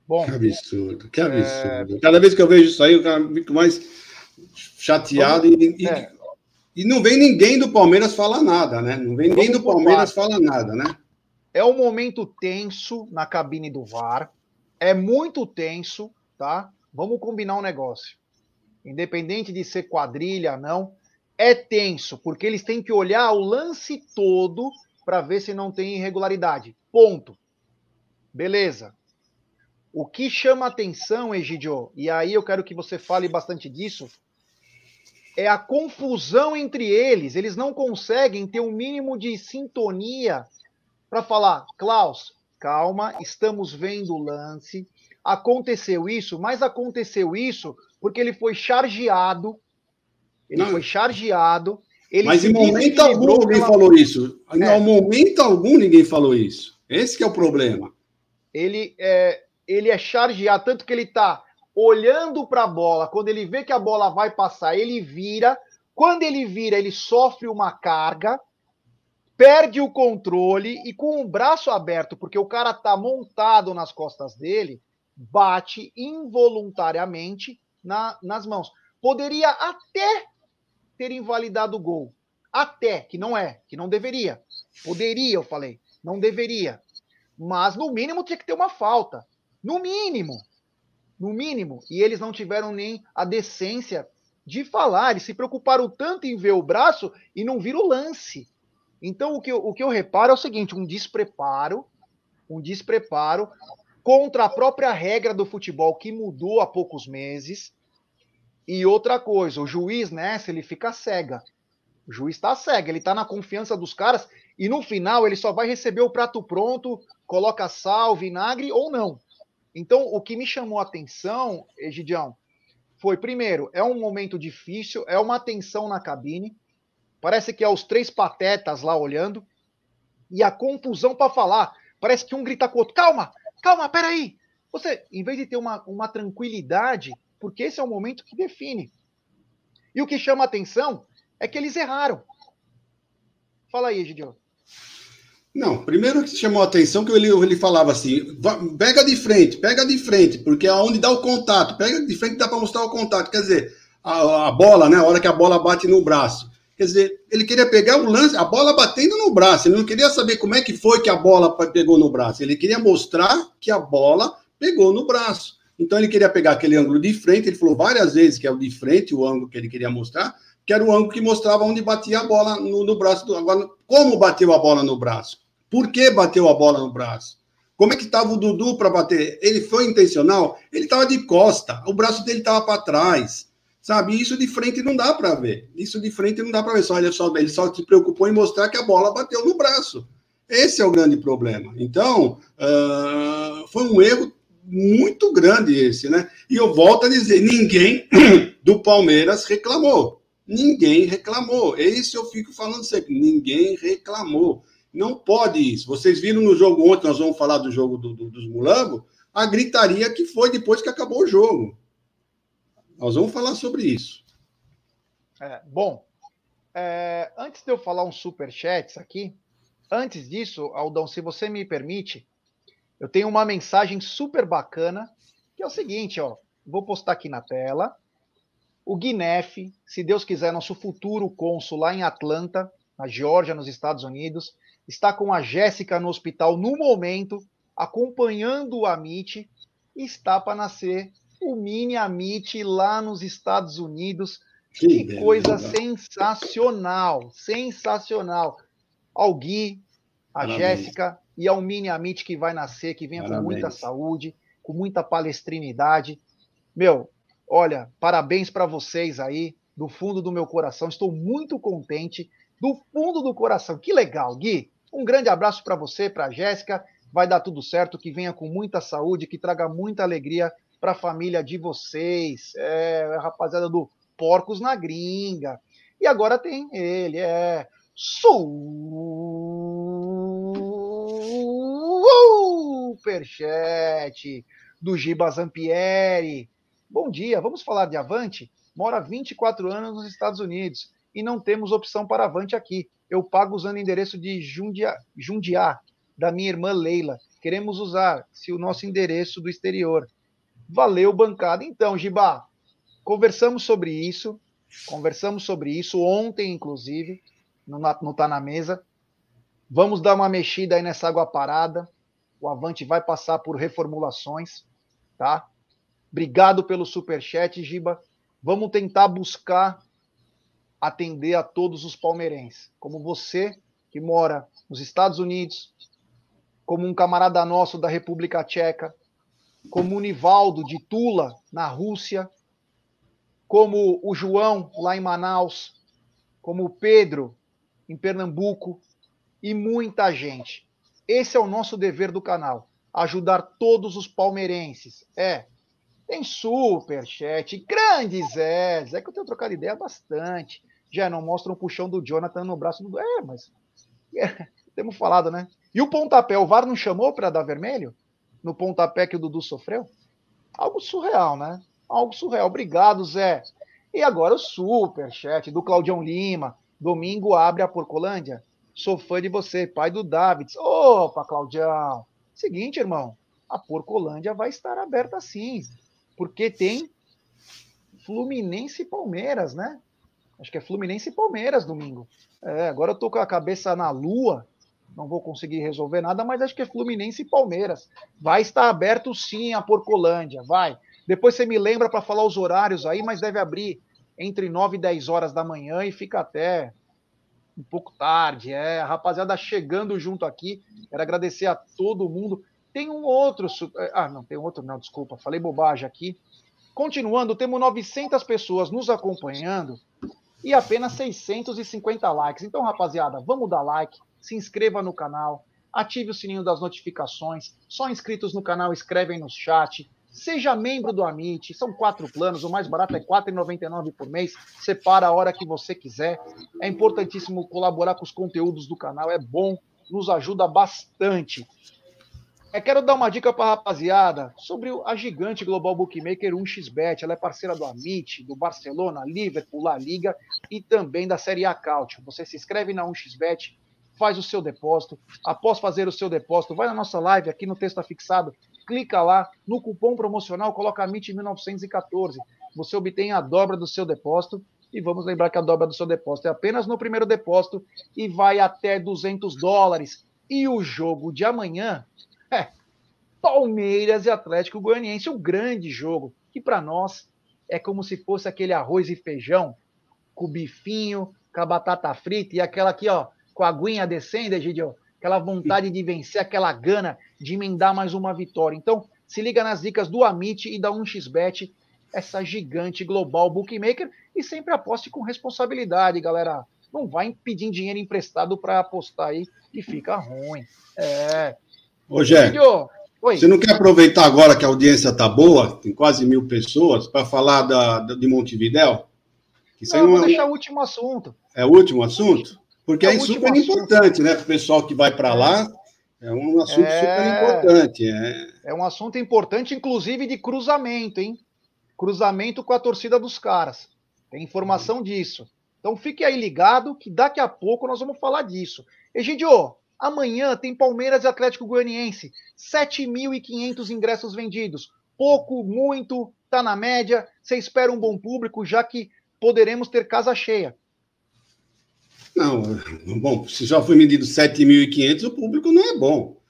Bom, que absurdo, que absurdo. É... Cada vez que eu vejo isso aí, eu fico mais chateado e, é. e, não vem ninguém do Palmeiras falar nada, né? Não vem ninguém do Palmeiras falar nada, né? É um momento tenso na cabine do VAR é muito tenso, tá? Vamos combinar um negócio. Independente de ser quadrilha, não, é tenso, porque eles têm que olhar o lance todo para ver se não tem irregularidade. Ponto. Beleza. O que chama atenção, Egidio, e aí eu quero que você fale bastante disso, é a confusão entre eles. Eles não conseguem ter um mínimo de sintonia para falar, Klaus, calma, estamos vendo o lance. Aconteceu isso, mas aconteceu isso porque ele foi chargeado. Ele Não. foi chargeado. Ele mas em momento algum ninguém pela... falou isso. É. Em momento algum ninguém falou isso. Esse é o problema. Ele, é, ele é chargeado, tanto que ele tá olhando para a bola, quando ele vê que a bola vai passar, ele vira. Quando ele vira, ele sofre uma carga, perde o controle e com o braço aberto, porque o cara tá montado nas costas dele, bate involuntariamente na, nas mãos. Poderia até ter invalidado o gol. Até, que não é, que não deveria. Poderia, eu falei. Não deveria. Mas, no mínimo, tinha que ter uma falta. No mínimo. No mínimo. E eles não tiveram nem a decência de falar. Eles se preocuparam tanto em ver o braço e não viram o lance. Então, o que, eu, o que eu reparo é o seguinte: um despreparo, um despreparo contra a própria regra do futebol que mudou há poucos meses. E outra coisa, o juiz nessa ele fica cega. O juiz está cego, ele está na confiança dos caras e no final ele só vai receber o prato pronto, coloca sal, vinagre ou não. Então, o que me chamou a atenção, Egidião, foi, primeiro, é um momento difícil, é uma tensão na cabine, parece que é os três patetas lá olhando, e a confusão para falar. Parece que um grita com o outro: calma, calma, peraí. Você, em vez de ter uma, uma tranquilidade, porque esse é o momento que define. E o que chama atenção é que eles erraram. Fala aí, Gideon. Não, primeiro que chamou a atenção que ele, ele falava assim: pega de frente, pega de frente, porque é onde dá o contato, pega de frente dá para mostrar o contato. Quer dizer, a, a, bola, né? A hora que a bola bate no braço. Quer dizer, ele queria pegar o lance, a bola batendo no braço. Ele não queria saber como é que foi que a bola pegou no braço. Ele queria mostrar que a bola pegou no braço. Então ele queria pegar aquele ângulo de frente. Ele falou várias vezes que é o de frente, o ângulo que ele queria mostrar que era o ângulo que mostrava onde batia a bola no, no braço. Do, agora, como bateu a bola no braço? Por que bateu a bola no braço? Como é que estava o Dudu para bater? Ele foi intencional? Ele estava de costa, o braço dele estava para trás. Sabe? Isso de frente não dá para ver. Isso de frente não dá para ver. Só, ele, só, ele só se preocupou em mostrar que a bola bateu no braço. Esse é o grande problema. Então, uh, foi um erro muito grande esse, né? E eu volto a dizer: ninguém <clears throat> do Palmeiras reclamou. Ninguém reclamou. É isso eu fico falando sempre. Ninguém reclamou. Não pode isso. Vocês viram no jogo ontem, nós vamos falar do jogo do, do, dos Mulambos, a gritaria que foi depois que acabou o jogo. Nós vamos falar sobre isso. É, bom, é, antes de eu falar um super chat aqui, antes disso, Aldão, se você me permite, eu tenho uma mensagem super bacana, que é o seguinte, ó, vou postar aqui na tela. O Guinef, se Deus quiser, nosso futuro cônsul lá em Atlanta, na Geórgia, nos Estados Unidos, está com a Jéssica no hospital no momento, acompanhando o Amit, e está para nascer o mini Amit lá nos Estados Unidos. Que, que coisa sensacional, sensacional. Ao Gui, a Jéssica e ao mini Amit que vai nascer, que venha Parabéns. com muita saúde, com muita palestrinidade. Meu, Olha, parabéns para vocês aí, do fundo do meu coração. Estou muito contente, do fundo do coração. Que legal, Gui. Um grande abraço para você, para Jéssica. Vai dar tudo certo, que venha com muita saúde, que traga muita alegria para a família de vocês. É, rapaziada do Porcos na Gringa. E agora tem ele, é Superchat do Giba Zampieri. Bom dia, vamos falar de Avante? Mora 24 anos nos Estados Unidos e não temos opção para Avante aqui. Eu pago usando o endereço de Jundia, da minha irmã Leila. Queremos usar se o nosso endereço do exterior. Valeu, bancada. Então, Giba, conversamos sobre isso. Conversamos sobre isso ontem, inclusive, não, não tá na mesa. Vamos dar uma mexida aí nessa água parada. O Avante vai passar por reformulações, tá? Obrigado pelo super chat, Giba. Vamos tentar buscar atender a todos os palmeirenses, como você que mora nos Estados Unidos, como um camarada nosso da República Tcheca, como o Nivaldo de Tula, na Rússia, como o João lá em Manaus, como o Pedro em Pernambuco e muita gente. Esse é o nosso dever do canal, ajudar todos os palmeirenses. É, tem super chat, grande Zé. Zé que eu tenho trocado ideia bastante. Já não mostra um puxão do Jonathan no braço do. É, mas. <laughs> É, temos falado, né? E o pontapé, o VAR não chamou para dar vermelho? No pontapé que o Dudu sofreu? Algo surreal, né? Algo surreal. Obrigado, Zé. E agora o super chat do Claudião Lima. Domingo abre a Porcolândia. Sou fã de você, pai do Davids. Opa, Claudião. Seguinte, irmão, a Porcolândia vai estar aberta sim, porque tem Fluminense e Palmeiras, né? Acho que é Fluminense e Palmeiras domingo. É, agora eu tô com a cabeça na lua, não vou conseguir resolver nada, mas acho que é Fluminense e Palmeiras. Vai estar aberto sim a Porcolândia, vai. Depois você me lembra para falar os horários aí, mas deve abrir entre 9 e 10 horas da manhã e fica até um pouco tarde. É, a rapaziada chegando junto aqui. Quero agradecer a todo mundo. Tem um outro. É, ah, não, tem outro, não, desculpa, falei bobagem aqui. Continuando, temos 900 pessoas nos acompanhando e apenas 650 likes. Então, rapaziada, vamos dar like, se inscreva no canal, ative o sininho das notificações. Só inscritos no canal escrevem no chat. Seja membro do Amit, são quatro planos, o mais barato é R$ 4,99 por mês, separa a hora que você quiser. É importantíssimo colaborar com os conteúdos do canal, é bom, nos ajuda bastante. Eu quero dar uma dica para a rapaziada sobre a gigante Global Bookmaker 1xBet. Ela é parceira do Amit, do Barcelona, Liverpool, La Liga e também da Série A Cautio. Você se inscreve na 1xBet, faz o seu depósito. Após fazer o seu depósito, vai na nossa live aqui no texto fixado, clica lá no cupom promocional, coloca MIT 1914. Você obtém a dobra do seu depósito. E vamos lembrar que a dobra do seu depósito é apenas no primeiro depósito e vai até 200 dólares. E o jogo de amanhã é Palmeiras e Atlético Goianiense, o um grande jogo, que para nós é como se fosse aquele arroz e feijão com bifinho, com a batata frita e aquela aqui, ó, com a aguinha descendo, Egidio, aquela vontade de vencer, aquela gana de emendar mais uma vitória. Então, se liga nas dicas do Amit e da 1xBet, essa gigante global bookmaker, e sempre aposte com responsabilidade, galera. Não vai pedir dinheiro emprestado para apostar aí e fica ruim. É. Ô, Jé, você não quer aproveitar agora que a audiência tá boa, tem quase mil pessoas, para falar da, de Montevidéu? Isso não, não vou é deixar o último assunto. É o último assunto? Porque é, é super assunto. importante, né? Para o pessoal que vai para lá, é um assunto é... super importante. É... é um assunto importante, inclusive de cruzamento, hein? Cruzamento com a torcida dos caras. Tem informação uhum. disso. Então fique aí ligado que daqui a pouco nós vamos falar disso. Egidio, amanhã tem Palmeiras e Atlético Goianiense. 7.500 ingressos vendidos. Pouco, muito, tá na média. Você espera um bom público, já que poderemos ter casa cheia. Não, bom, se já foi medido 7.500, o público não é bom.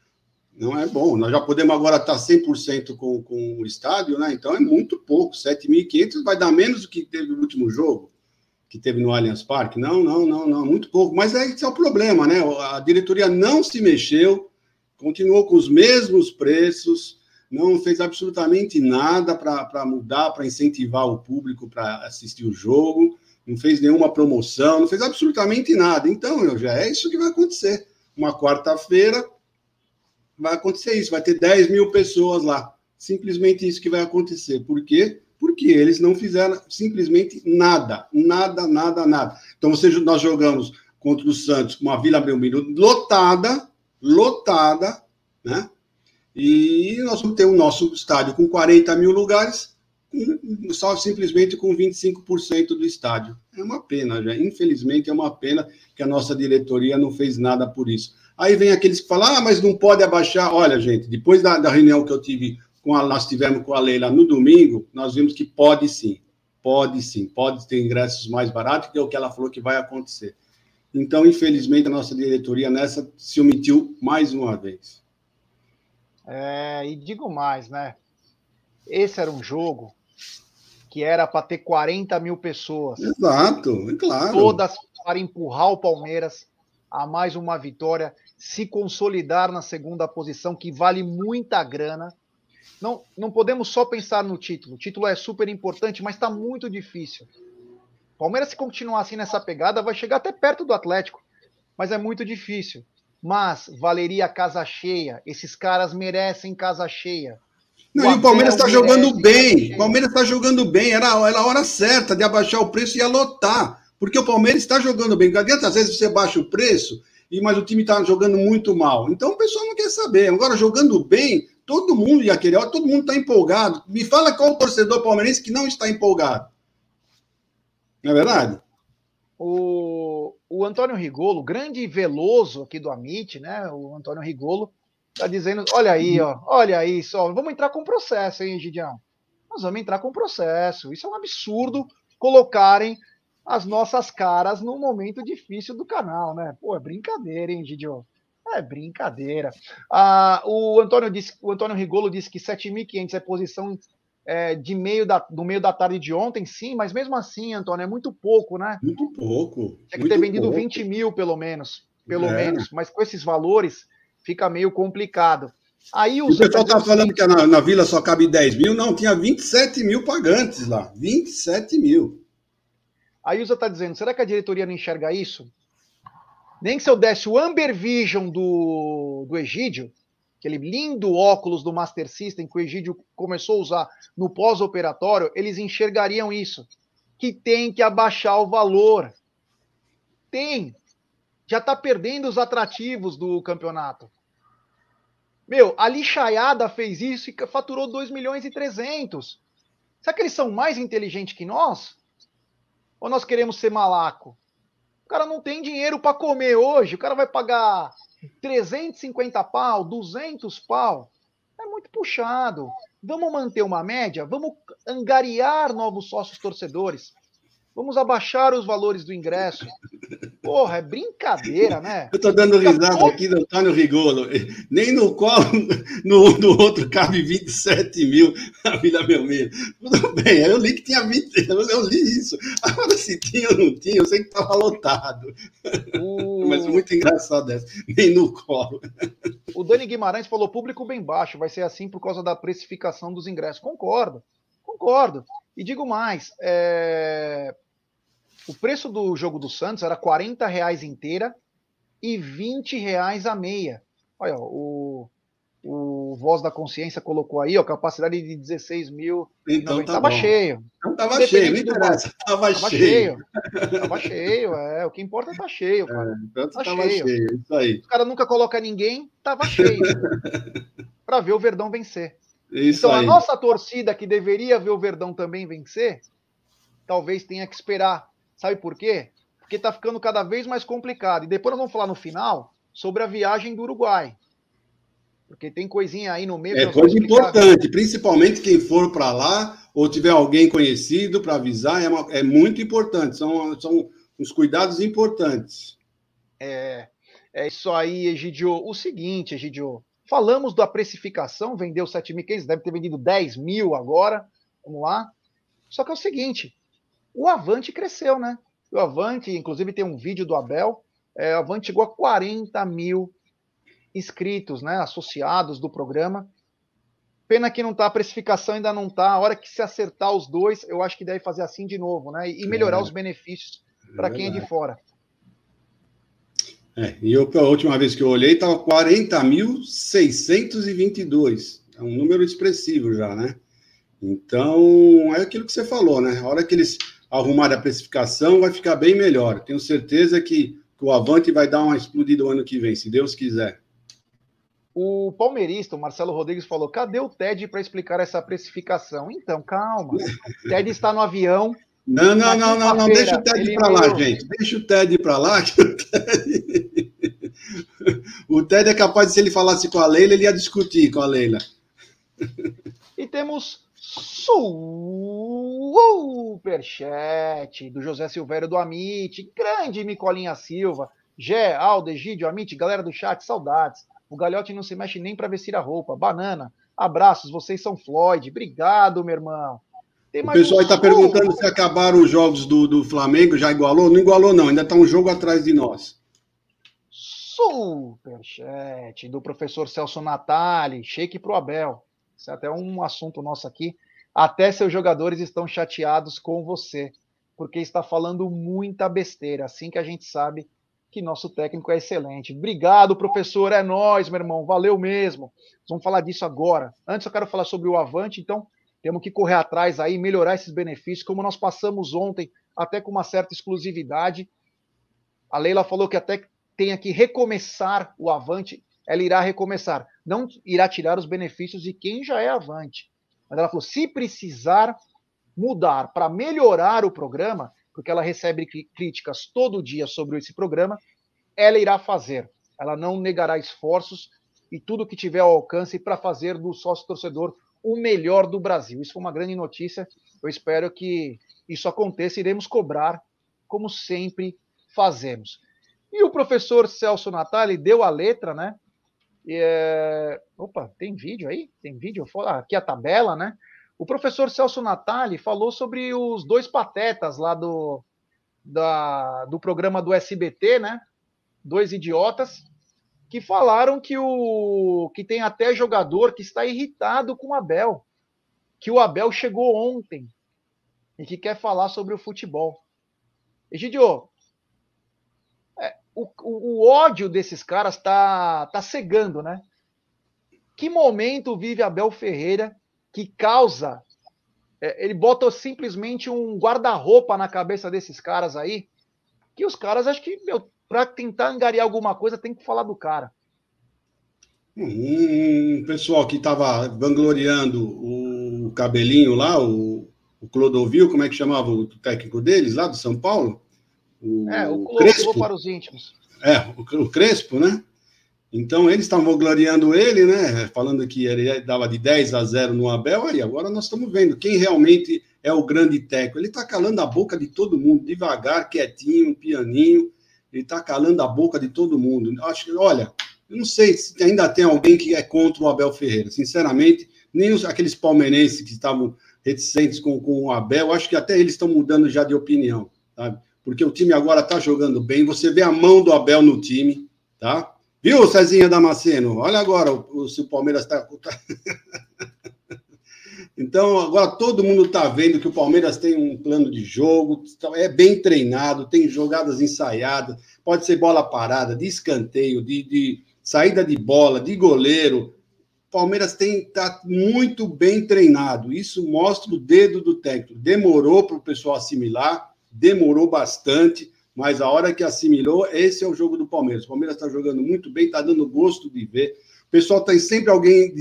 Não é bom. Nós já podemos agora estar 100% com, com o estádio, né? Então é muito pouco. 7.500 vai dar menos do que teve no último jogo, que teve no Allianz Parque. Não, não, não, não, muito pouco. Mas esse é o problema, né? A diretoria não se mexeu, continuou com os mesmos preços, não fez absolutamente nada para mudar, para incentivar o público para assistir o jogo não fez nenhuma promoção, não fez absolutamente nada. Então, eu já é isso que vai acontecer. Uma quarta-feira vai acontecer isso, vai ter 10 mil pessoas lá. Simplesmente isso que vai acontecer. Por quê? Porque eles não fizeram simplesmente nada, nada, nada, nada. Então, você, nós jogamos contra o Santos com uma Vila Belmiro lotada, lotada, né? E nós vamos ter o nosso estádio com 40 mil lugares só simplesmente com 25% do estádio. É uma pena, já. Infelizmente é uma pena que a nossa diretoria não fez nada por isso. Aí vem aqueles que falam, ah, mas não pode abaixar. Olha, gente, depois da, da reunião que eu tive com a, nós tivemos com a Leila no domingo, nós vimos que pode sim, pode sim, pode ter ingressos mais baratos, que é o que ela falou que vai acontecer. Então, infelizmente, a nossa diretoria nessa se omitiu mais uma vez. É, e digo mais, né? Esse era um jogo que era para ter 40 mil pessoas. Exato, é claro. Todas para empurrar o Palmeiras a mais uma vitória, se consolidar na segunda posição, que vale muita grana. Não, não podemos só pensar no título. O título é super importante, mas está muito difícil. Palmeiras, se continuar assim nessa pegada, vai chegar até perto do Atlético, mas é muito difícil. Mas valeria casa cheia. Esses caras merecem casa cheia. Não, o e o Palmeiras está jogando bem. O Palmeiras está jogando bem. Era, era a hora certa de abaixar o preço e ia lotar. Porque o Palmeiras está jogando bem. Não adianta, às vezes, você baixa o preço, e mas o time está jogando muito mal. Então o pessoal não quer saber. Agora, jogando bem, todo mundo ia querer, todo mundo está empolgado. Me fala qual o torcedor palmeirense que não está empolgado. Não é verdade? O, o Antônio Rigolo, grande veloso aqui do Amit, né? O Antônio Rigolo, tá dizendo: olha aí, ó, olha aí, só, vamos entrar com processo, hein, Gidião? Nós vamos entrar com processo. Isso é um absurdo colocarem as nossas caras num momento difícil do canal, né? Pô, é brincadeira, hein, Gidião? É brincadeira. Ah, o, Antônio disse, o Antônio Rigolo disse que 7.500 é posição é, de meio da, do meio da tarde de ontem, sim, mas mesmo assim, Antônio, é muito pouco, né? Muito pouco. Tinha que ter vendido pouco. 20 mil, pelo menos. Pelo é. menos. Mas com esses valores, fica meio complicado. Aí o pessoal está falando que na, na, vila só cabe 10 mil. Não, tinha 27 mil pagantes lá. 27 mil. A Ilza está dizendo: será que a diretoria não enxerga isso? Nem que se eu desse o Amber Vision do, do Egídio, aquele lindo óculos do Master System que o Egídio começou a usar no pós-operatório, eles enxergariam isso. Que tem que abaixar o valor. Tem. Já está perdendo os atrativos do campeonato. Meu, a lixaiada fez isso e faturou 2 milhões e 300. Será que eles são mais inteligentes que nós? Ou nós queremos ser malaco? O cara não tem dinheiro para comer hoje, o cara vai pagar 350 pau, 200 pau. É muito puxado. Vamos manter uma média, vamos angariar novos sócios torcedores. Vamos abaixar os valores do ingresso. Porra, é brincadeira, né? Eu tô dando risada aqui do Antônio Rigolo. Nem no qual, no, no outro cabe 27 mil na Vila Belmiro. Tudo bem, eu li que tinha 20, eu li isso. Agora se tinha ou não tinha, eu sei que tava lotado. O... <laughs> Mas muito engraçado essa. Nem no colo. O Dani Guimarães falou público bem baixo, vai ser assim por causa da precificação dos ingressos. Concordo, concordo. E digo mais, é... o preço do jogo do Santos era 40 reais inteira e 20 reais a meia. Olha, o, o Voz da Consciência colocou aí, ó, capacidade de 16 mil. Então tá tava bom. cheio. Então tava cheio, não interessa. Tava, tava cheio. cheio. tava cheio, é. O que importa é tá cheio, cara. É, então tá tava cheio. cheio. Isso aí. Os caras nunca colocam ninguém, tava cheio. <laughs> para ver o Verdão vencer. Isso então, aí. a nossa torcida, que deveria ver o Verdão também vencer, talvez tenha que esperar. Sabe por quê? Porque está ficando cada vez mais complicado. E depois nós vamos falar no final sobre a viagem do Uruguai. Porque tem coisinha aí no meio. É coisa importante, principalmente quem for para lá ou tiver alguém conhecido para avisar, é, uma, é, muito importante. São, são uns cuidados importantes. É, é isso aí, Egidio. O seguinte, Egidio, Falamos da precificação, vendeu 7.500, deve ter vendido 10 mil agora. Vamos lá. Só que é o seguinte: o Avante cresceu, né? O Avante, inclusive, tem um vídeo do Abel. É, o Avante chegou a 40 mil inscritos, né? Associados do programa. Pena que não tá, a precificação ainda não tá. A hora que se acertar os dois, eu acho que deve fazer assim de novo, né? E melhorar é. os benefícios para quem é de fora. É, e eu, a última vez que eu olhei, estava 40.622. É um número expressivo já, né? Então, é aquilo que você falou, né? A hora que eles arrumarem a precificação, vai ficar bem melhor. Tenho certeza que, que o Avante vai dar uma explodida o ano que vem, se Deus quiser. O palmeirista, o Marcelo Rodrigues, falou: cadê o TED para explicar essa precificação? Então, calma. O <laughs> TED está no avião, não, não, não, não, não, deixa o Ted para lá, gente. Deixa o Ted para lá. Que o, Ted... <laughs> o Ted é capaz de, se ele falasse com a Leila, ele ia discutir com a Leila. E temos superchat do José Silveira do Amit, grande Micolinha Silva, Gé, Aldo, Egídio, Amit, galera do chat, saudades. O Galhote não se mexe nem para vestir a roupa. Banana, abraços, vocês são Floyd. Obrigado, meu irmão o pessoal está perguntando se acabaram os jogos do, do Flamengo, já igualou? Não igualou, não, ainda está um jogo atrás de nós. Superchat do professor Celso Natali, shake pro Abel. Isso é até um assunto nosso aqui. Até seus jogadores estão chateados com você, porque está falando muita besteira, assim que a gente sabe que nosso técnico é excelente. Obrigado, professor, é nós, meu irmão, valeu mesmo. Vamos falar disso agora. Antes eu quero falar sobre o Avante, então temos que correr atrás aí, melhorar esses benefícios, como nós passamos ontem, até com uma certa exclusividade. A Leila falou que até tenha que recomeçar o Avante. Ela irá recomeçar. Não irá tirar os benefícios de quem já é avante. Mas ela falou: se precisar mudar para melhorar o programa, porque ela recebe críticas todo dia sobre esse programa, ela irá fazer. Ela não negará esforços e tudo que tiver ao alcance para fazer do sócio torcedor o melhor do Brasil. Isso foi uma grande notícia. Eu espero que isso aconteça. Iremos cobrar, como sempre fazemos. E o professor Celso Natali deu a letra, né? É... Opa, tem vídeo aí? Tem vídeo? Ah, aqui a tabela, né? O professor Celso Natali falou sobre os dois patetas lá do, da, do programa do SBT, né? Dois idiotas que falaram que o que tem até jogador que está irritado com o Abel, que o Abel chegou ontem e que quer falar sobre o futebol. Egidio, o, o, o, ódio desses caras tá, tá cegando, né? Que momento vive Abel Ferreira que causa. É, ele bota simplesmente um guarda-roupa na cabeça desses caras aí, que os caras acho que, meu, para tentar angariar alguma coisa, tem que falar do cara. Um pessoal que estava vangloriando o cabelinho lá, o, o Clodovil, como é que chamava o técnico deles lá do São Paulo? O, é, o Clodovil para os íntimos. É, o, o Crespo, né? Então eles estavam gloriando ele, né? Falando que ele dava de 10 a 0 no Abel, aí agora nós estamos vendo quem realmente é o grande técnico. Ele está calando a boca de todo mundo, devagar, quietinho, pianinho. Ele está calando a boca de todo mundo. Acho que, olha, eu não sei se ainda tem alguém que é contra o Abel Ferreira. Sinceramente, nem os, aqueles palmeirenses que estavam reticentes com, com o Abel, acho que até eles estão mudando já de opinião, sabe? Porque o time agora está jogando bem. Você vê a mão do Abel no time, tá? Viu, Cezinha Damasceno? Olha agora o, se o Palmeiras está. Tá... <laughs> Então, agora todo mundo está vendo que o Palmeiras tem um plano de jogo, é bem treinado, tem jogadas ensaiadas, pode ser bola parada, de escanteio, de, de saída de bola, de goleiro. Palmeiras tem tá muito bem treinado. Isso mostra o dedo do técnico. Demorou para o pessoal assimilar, demorou bastante, mas a hora que assimilou, esse é o jogo do Palmeiras. O Palmeiras está jogando muito bem, está dando gosto de ver pessoal tem sempre alguém,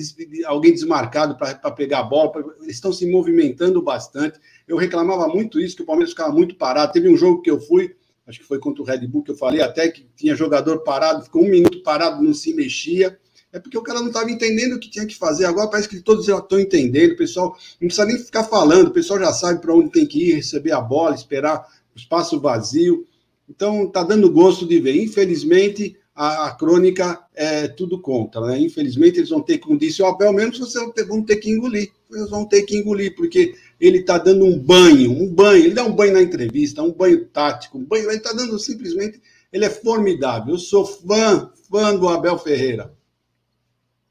alguém desmarcado para pegar a bola, eles estão se movimentando bastante. Eu reclamava muito isso, que o Palmeiras ficava muito parado. Teve um jogo que eu fui, acho que foi contra o Red Bull, que eu falei até que tinha jogador parado, ficou um minuto parado, não se mexia. É porque o cara não estava entendendo o que tinha que fazer. Agora parece que todos já estão entendendo. O pessoal não precisa nem ficar falando, o pessoal já sabe para onde tem que ir, receber a bola, esperar o espaço vazio. Então, está dando gosto de ver. Infelizmente, a, a, crônica é tudo contra. Né? Infelizmente, eles vão ter, como disse o Abel, menos vocês vão ter que engolir. Eles vão ter que engolir, porque ele está dando um banho, um banho, ele dá um banho na entrevista, um banho tático, um banho, ele está dando simplesmente, ele é formidável. Eu sou fã, fã do Abel Ferreira.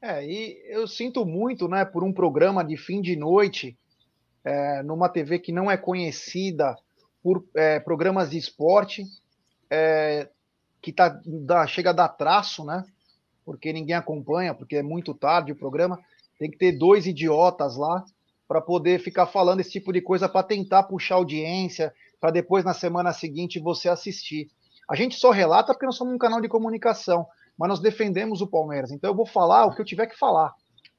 É, e eu sinto muito, né, por um programa de fim de noite, é, numa TV que não é conhecida por é, programas de esporte, é, que tá, dá, chega a dar traço, né? Porque ninguém acompanha, porque é muito tarde o programa. Tem que ter dois idiotas lá para poder ficar falando esse tipo de coisa para tentar puxar audiência, para depois na semana seguinte você assistir. A gente só relata porque nós somos um canal de comunicação, mas nós defendemos o Palmeiras. Então eu vou falar o que eu tiver que falar.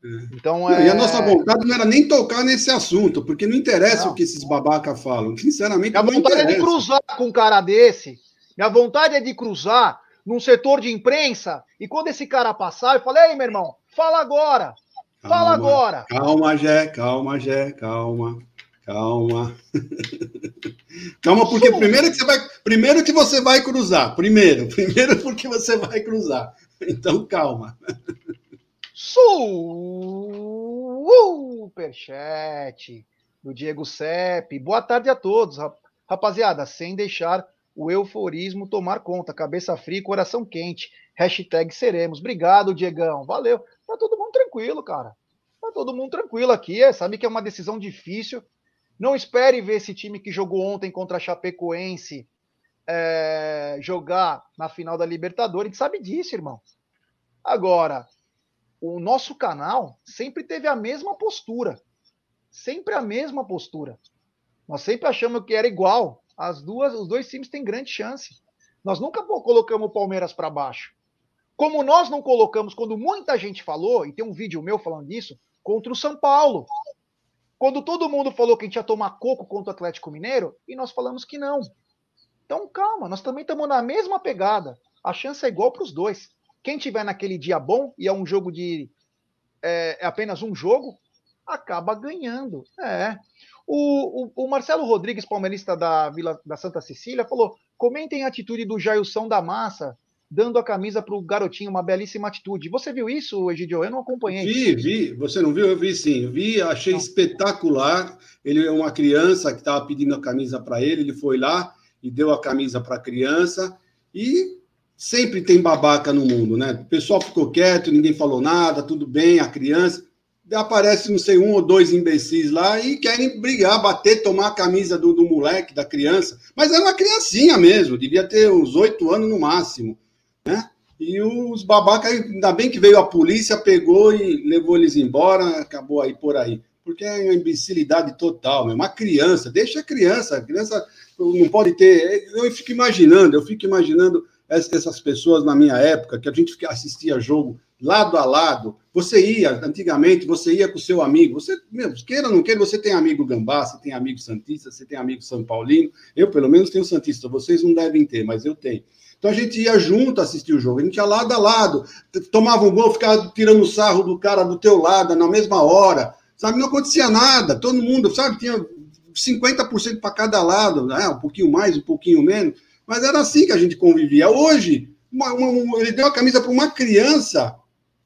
É. Então, é... E a nossa vontade não era nem tocar nesse assunto, porque não interessa não. o que esses babaca falam. Sinceramente, a vontade interessa. é de cruzar com um cara desse minha vontade é de cruzar num setor de imprensa e quando esse cara passar, eu falei, ei, meu irmão, fala agora. Fala calma, agora. Calma, Jé, calma, Jé, calma. Calma. <laughs> calma, porque primeiro que você vai, primeiro que você vai cruzar, primeiro, <laughs> primeiro porque você vai cruzar. Então, calma. Superchat do Diego Sepp. Boa tarde a todos, rapaziada, sem deixar o euforismo tomar conta, cabeça fria e coração quente. Hashtag seremos. Obrigado, Diegão. Valeu. Tá todo mundo tranquilo, cara. Tá todo mundo tranquilo aqui. É, sabe que é uma decisão difícil. Não espere ver esse time que jogou ontem contra a Chapecoense é, jogar na final da Libertadores. A gente sabe disso, irmão. Agora, o nosso canal sempre teve a mesma postura. Sempre a mesma postura. Nós sempre achamos que era igual. As duas, os dois times têm grande chance. Nós nunca colocamos o Palmeiras para baixo. Como nós não colocamos, quando muita gente falou, e tem um vídeo meu falando disso, contra o São Paulo. Quando todo mundo falou que a gente ia tomar coco contra o Atlético Mineiro, e nós falamos que não. Então, calma, nós também estamos na mesma pegada. A chance é igual para os dois. Quem tiver naquele dia bom, e é um jogo de. É, é apenas um jogo, acaba ganhando. É. O, o, o, Marcelo Rodrigues, palmeirista da Vila da Santa Cecília, falou: comentem a atitude do Jailson da Massa, dando a camisa para o garotinho, uma belíssima atitude. Você viu isso, Egidio? Eu não acompanhei. Vi, vi. Você não viu? Eu vi sim. Vi, achei não. espetacular. Ele é uma criança que estava pedindo a camisa para ele, ele foi lá e deu a camisa para a criança. E sempre tem babaca no mundo, né? O pessoal ficou quieto, ninguém falou nada, tudo bem, a criança aparece, não sei, um ou dois imbecis lá e querem brigar, bater, tomar a camisa do, do moleque, da criança. Mas é uma criancinha mesmo, devia ter uns oito anos no máximo, né? E os babacas, ainda bem que veio a polícia, pegou e levou eles embora, acabou aí por aí. Porque é uma imbecilidade total, é uma criança, deixa a criança, a criança não pode ter. Eu fico imaginando, eu fico imaginando essas pessoas na minha época, que a gente assistia jogo lado a lado. Você ia, antigamente, você ia com o seu amigo. Você, meu, queira ou não queira, você tem amigo Gambá, você tem amigo Santista, você tem amigo São Paulino. Eu, pelo menos, tenho Santista. Vocês não devem ter, mas eu tenho. Então a gente ia junto assistir o jogo, a gente ia lado a lado, tomava um gol, ficava tirando sarro do cara do teu lado na mesma hora, sabe? Não acontecia nada, todo mundo, sabe? Tinha 50% para cada lado, né? um pouquinho mais, um pouquinho menos, mas era assim que a gente convivia. Hoje, uma, uma, ele deu a camisa para uma criança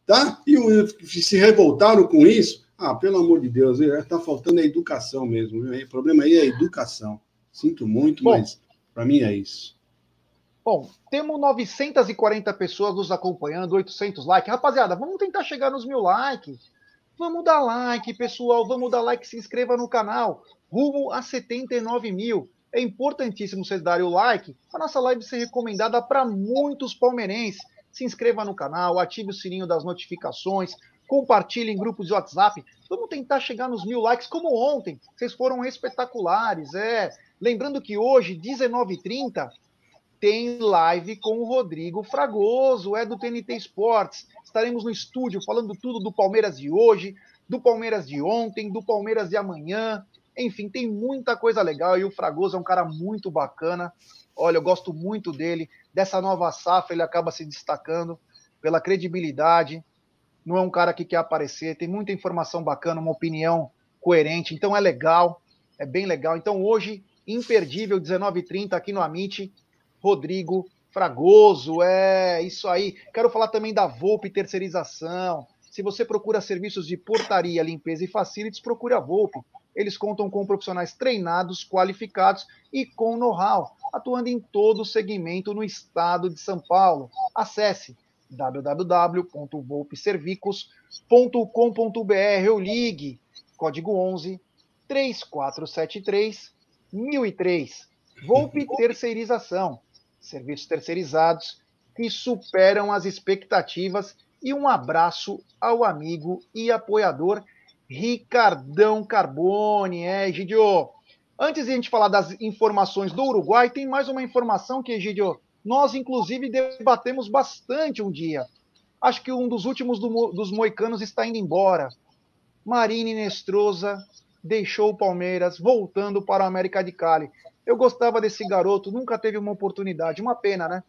tá? E se revoltaram com isso. Ah, pelo amor de Deus, está faltando a educação mesmo. O problema aí é a educação. Sinto muito, Bom, mas para mim é isso. Bom, temos 940 pessoas nos acompanhando, 800 likes. Rapaziada, vamos tentar chegar nos mil likes. Vamos dar like, pessoal. Vamos dar like, se inscreva no canal. Rumo a 79 mil. É importantíssimo vocês darem o like para nossa live ser recomendada para muitos palmeirenses se inscreva no canal, ative o sininho das notificações, compartilhe em grupos de WhatsApp. Vamos tentar chegar nos mil likes, como ontem. Vocês foram espetaculares, é. Lembrando que hoje, 19h30, tem live com o Rodrigo Fragoso, é do TNT Esportes. Estaremos no estúdio falando tudo do Palmeiras de hoje, do Palmeiras de ontem, do Palmeiras de amanhã. Enfim, tem muita coisa legal e o Fragoso é um cara muito bacana. Olha, eu gosto muito dele. Dessa nova safra, ele acaba se destacando pela credibilidade. Não é um cara que quer aparecer, tem muita informação bacana, uma opinião coerente. Então é legal, é bem legal. Então hoje, imperdível, 19h30 aqui no Amit, Rodrigo Fragoso. É isso aí. Quero falar também da Volpe Terceirização. Se você procura serviços de portaria, limpeza e facilities, procure a Volpe. Eles contam com profissionais treinados, qualificados e com know-how, atuando em todo o segmento no estado de São Paulo. Acesse www.volpeservicos.com.br ou ligue código 11 3473 1003. Volpe Terceirização. Serviços terceirizados que superam as expectativas e um abraço ao amigo e apoiador Ricardão Carbone, é, Egidio. Antes de a gente falar das informações do Uruguai, tem mais uma informação que, Egidio, nós inclusive debatemos bastante um dia. Acho que um dos últimos do, dos moicanos está indo embora. Marine Nestrosa deixou o Palmeiras, voltando para o América de Cali. Eu gostava desse garoto, nunca teve uma oportunidade. Uma pena, né?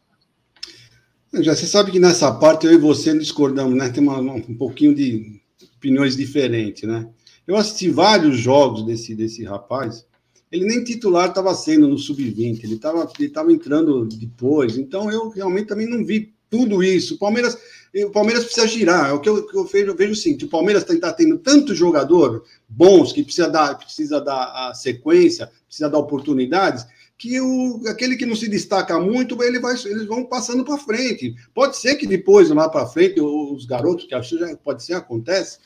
Já você sabe que nessa parte eu e você discordamos, né? Tem uma, um pouquinho de opiniões diferentes, né? Eu assisti vários jogos desse, desse rapaz. Ele nem titular estava sendo no sub-20, ele estava ele tava entrando depois. Então eu realmente também não vi tudo isso. O Palmeiras, o Palmeiras precisa girar. É o que eu, que eu vejo, vejo sim. O Palmeiras está tá tendo tanto jogador bons que precisa dar, precisa dar a sequência, precisa dar oportunidades, que o, aquele que não se destaca muito, ele vai, eles vão passando para frente. Pode ser que depois, lá para frente, os garotos, que acho que pode ser, acontece,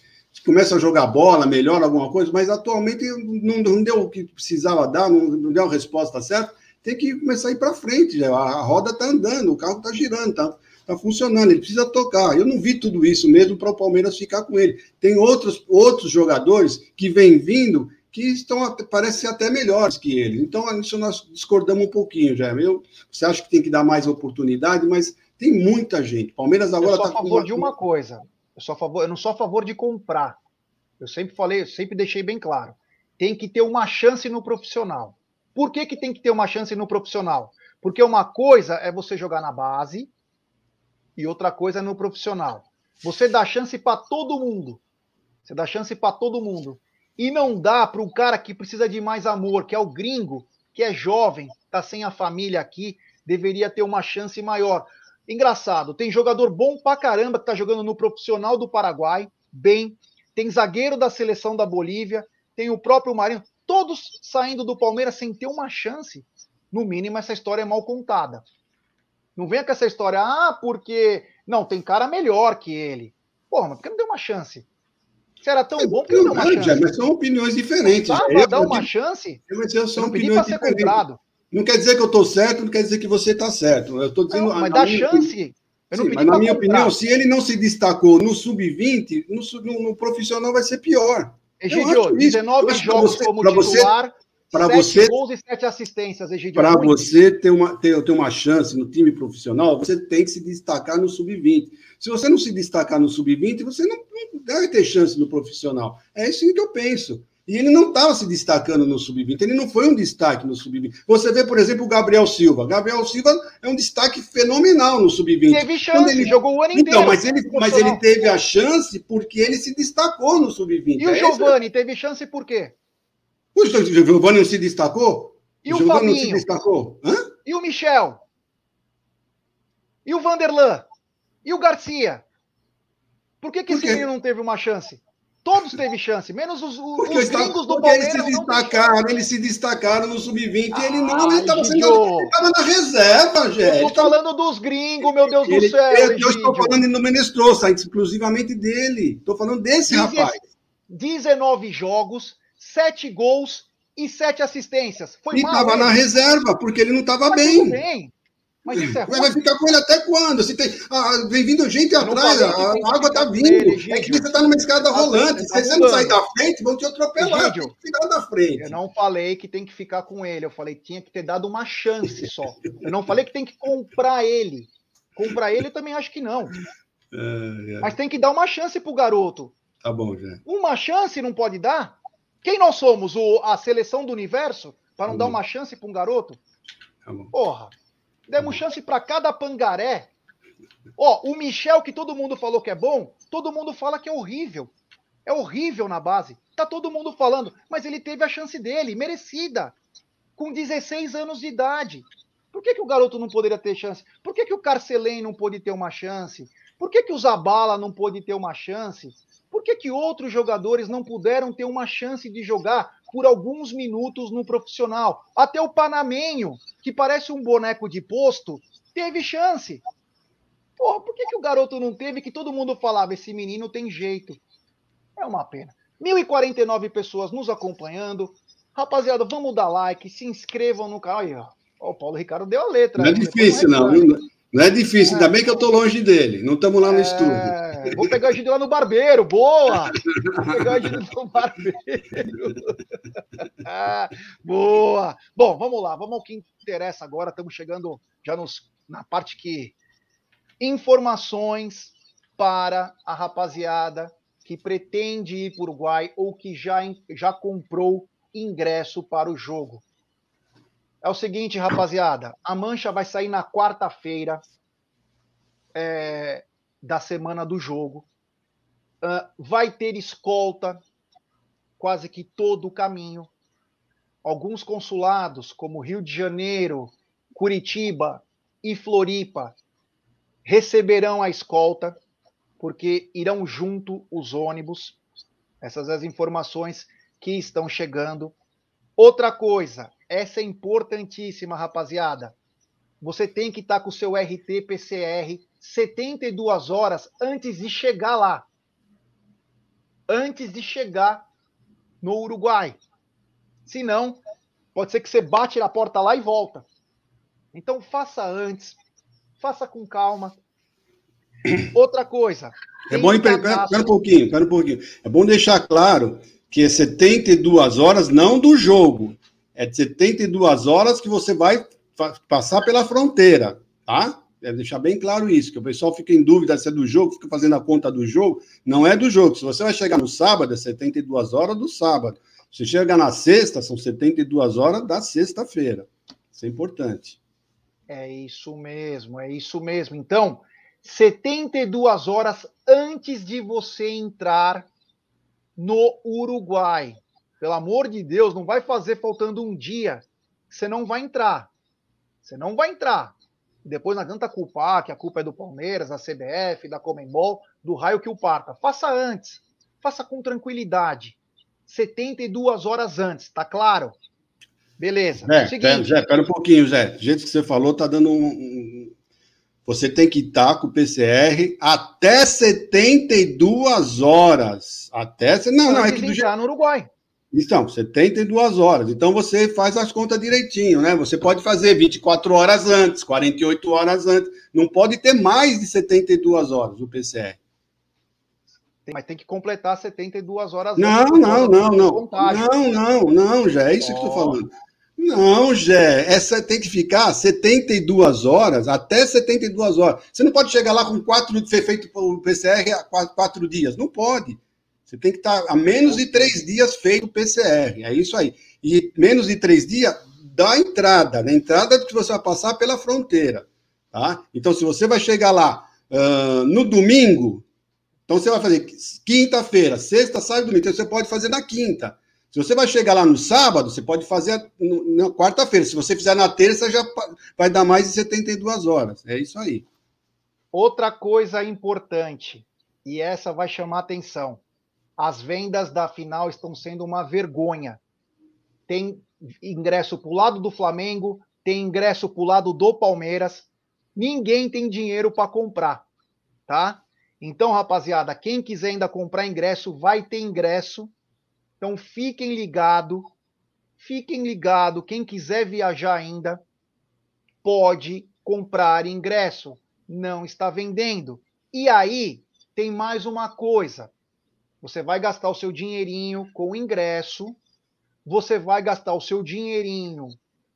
começam a jogar bola, melhora alguma coisa, mas atualmente não, não deu o que precisava dar, não, não deu a resposta certa, tem que começar a ir para frente. Já. A roda está andando, o carro está girando, está tá funcionando, ele precisa tocar. Eu não vi tudo isso mesmo para o Palmeiras ficar com ele. Tem outros, outros jogadores que vêm vindo que estão, parecem até melhores que ele. Então, isso nós discordamos um pouquinho, já. Eu, você acha que tem que dar mais oportunidade, mas Tem muita gente. Palmeiras agora está. Eu sou a favor uma... de uma coisa. Eu, sou a favor, eu não sou a favor de comprar. Eu sempre falei, eu sempre deixei bem claro. Tem que ter uma chance no profissional. Por que, que tem que ter uma chance no profissional? Porque uma coisa é você jogar na base e outra coisa é no profissional. Você dá chance para todo mundo. Você dá chance para todo mundo. E não dá para um cara que precisa de mais amor, que é o gringo, que é jovem, tá sem a família aqui, deveria ter uma chance maior. Engraçado, tem jogador bom pra caramba que tá jogando no profissional do Paraguai, bem. Tem zagueiro da seleção da Bolívia, tem o próprio Marinho, todos saindo do Palmeiras sem ter uma chance. No mínimo, essa história é mal contada. Não venha com essa história, ah, porque. Não, tem cara melhor que ele. Porra, mas por que não deu uma chance? Se era tão bom, por que não deu uma chance? Mas são opiniões diferentes. Dá pra dar uma chance? Mas eu são opiniões ser diferentes. comprado. Não quer dizer que eu estou certo, não quer dizer que você está certo. Eu estou dizendo. Não, mas dá chance. Sim, mas na minha comprar. opinião, se ele não se destacou no sub-20, no, no, no, profissional vai ser pior. Egidio, 19 jogos você, como titular, para você gols e 7 assistências. Para você ter uma, ter, ter uma chance no time profissional, você tem que se destacar no sub-20. Se você não se destacar no sub-20, você não, não deve ter chance no profissional. É isso que eu penso. E ele não estava se destacando no sub-20, ele não foi um destaque no sub-20. Você vê, por exemplo, o Gabriel Silva. Gabriel Silva é um destaque fenomenal no sub-20. Teve chance, ele jogou o ano inteiro. Então, mas ele, mas ele teve a chance porque ele se destacou no sub-20. E o é Giovani teve chance por quê? O Giovani não se destacou? E o, o Fabinho? não se destacou? Hã? E o Michel? E o Vanderlan? E o Garcia? Por que, que esse menino não teve uma chance? Todos teve chance, menos os, os porque gringos do Palmeiras. Eles se destacaram, eles se destacaram no sub-20 ah, ele não, ele estava na reserva, gente. Tô falando dos gringos, meu Deus ele, do céu. Eu, eu estou falando no Menestrosa, exclusivamente dele. Estou falando desse rapaz. 19 jogos, 7 gols e 7 assistências. Foi e estava na reserva, porque ele não estava bem. bem. Mas isso é ruim. Vai ficar com ele até quando? Se tem, ah, vem vindo gente atrás, a, a água está vindo. Ele, é que você está numa escada ah, rolante. Se você não sair da frente, vão te atropelar. Egídio, tem que ficar da frente. Eu não falei que tem que ficar com ele. Eu falei que tinha que ter dado uma chance só. Eu não falei que tem que comprar ele. Comprar ele eu também acho que não. É, é. Mas tem que dar uma chance pro garoto. Tá bom, já. Uma chance não pode dar? Quem nós somos? O, a seleção do universo? Para não tá dar uma chance para um garoto? Bom. Porra. Demos chance para cada pangaré. Ó, o Michel, que todo mundo falou que é bom, todo mundo fala que é horrível. É horrível na base. Tá todo mundo falando, mas ele teve a chance dele, merecida. Com 16 anos de idade. Por que, que o garoto não poderia ter chance? Por que, que o Carcelém não pôde ter uma chance? Por que, que o Zabala não pôde ter uma chance? Por que, que outros jogadores não puderam ter uma chance de jogar por alguns minutos no profissional? Até o Panamenho, que parece um boneco de posto, teve chance. Porra, por que, que o garoto não teve que todo mundo falava, esse menino tem jeito? É uma pena. 1.049 pessoas nos acompanhando. Rapaziada, vamos dar like, se inscrevam no canal. Aí, ó. o Paulo Ricardo deu a letra. Não é difícil, não. Não é difícil, ainda bem que eu estou longe dele. Não estamos lá no é... estúdio. Vou pegar a gente lá no barbeiro, boa! Vou pegar a gente no <laughs> barbeiro. Ah, <laughs> boa! Bom, vamos lá, vamos ao que interessa agora. Estamos chegando já nos, na parte que. Informações para a rapaziada que pretende ir para o Uruguai ou que já, já comprou ingresso para o jogo. É o seguinte, rapaziada. A mancha vai sair na quarta-feira é, da semana do jogo. Uh, vai ter escolta quase que todo o caminho. Alguns consulados, como Rio de Janeiro, Curitiba e Floripa, receberão a escolta, porque irão junto os ônibus. Essas as informações que estão chegando. Outra coisa, essa é importantíssima, rapaziada. Você tem que estar tá com o seu RT-PCR 72 horas antes de chegar lá. Antes de chegar no Uruguai. Se não, pode ser que você bate na porta lá e volta. Então faça antes, faça com calma. <coughs> Outra coisa. É bom, pera, pera um pouquinho, pera um pouquinho. É bom deixar claro que é 72 horas não do jogo, é de 72 horas que você vai passar pela fronteira, tá? Deve deixar bem claro isso, que o pessoal fica em dúvida se é do jogo, fica fazendo a conta do jogo. Não é do jogo. Se você vai chegar no sábado, é 72 horas do sábado. Se chega na sexta, são 72 horas da sexta-feira. Isso é importante. É isso mesmo, é isso mesmo. Então, 72 horas antes de você entrar no Uruguai. Pelo amor de Deus, não vai fazer faltando um dia. Você não vai entrar. Você não vai entrar. Depois não adianta culpar que a culpa é do Palmeiras, da CBF, da Comembol, do raio que o parta. Faça antes. Faça com tranquilidade. 72 horas antes, tá claro? Beleza. É, Seguinte. Zé, pera um pouquinho, Zé. Do jeito que você falou, tá dando um. um... Você tem que estar com o PCR até 72 horas. Até. Não, não, é que do no Uruguai. Então, 72 horas. Então você faz as contas direitinho, né? Você pode fazer 24 horas antes, 48 horas antes. Não pode ter mais de 72 horas o PCR. Mas tem que completar 72 horas não, antes. Não, não, não. Não, não, não, já é isso oh. que eu estou falando. Não, Jé, essa tem que ficar 72 horas, até 72 horas. Você não pode chegar lá com quatro, ser feito o PCR há quatro, quatro dias. Não pode. Você tem que estar a menos de três dias feito o PCR. É isso aí. E menos de três dias da entrada, na entrada que você vai passar pela fronteira. Tá? Então, se você vai chegar lá uh, no domingo, então você vai fazer quinta-feira, sexta, sábado, domingo. Então você pode fazer na quinta. Se você vai chegar lá no sábado, você pode fazer na quarta-feira. Se você fizer na terça, já vai dar mais de 72 horas. É isso aí. Outra coisa importante, e essa vai chamar atenção as vendas da final estão sendo uma vergonha. Tem ingresso para o lado do Flamengo, tem ingresso para o lado do Palmeiras. Ninguém tem dinheiro para comprar, tá? Então, rapaziada, quem quiser ainda comprar ingresso, vai ter ingresso. Então, fiquem ligado, fiquem ligado. Quem quiser viajar ainda, pode comprar ingresso. Não está vendendo. E aí, tem mais uma coisa. Você vai gastar o seu dinheirinho com ingresso, você vai gastar o seu dinheirinho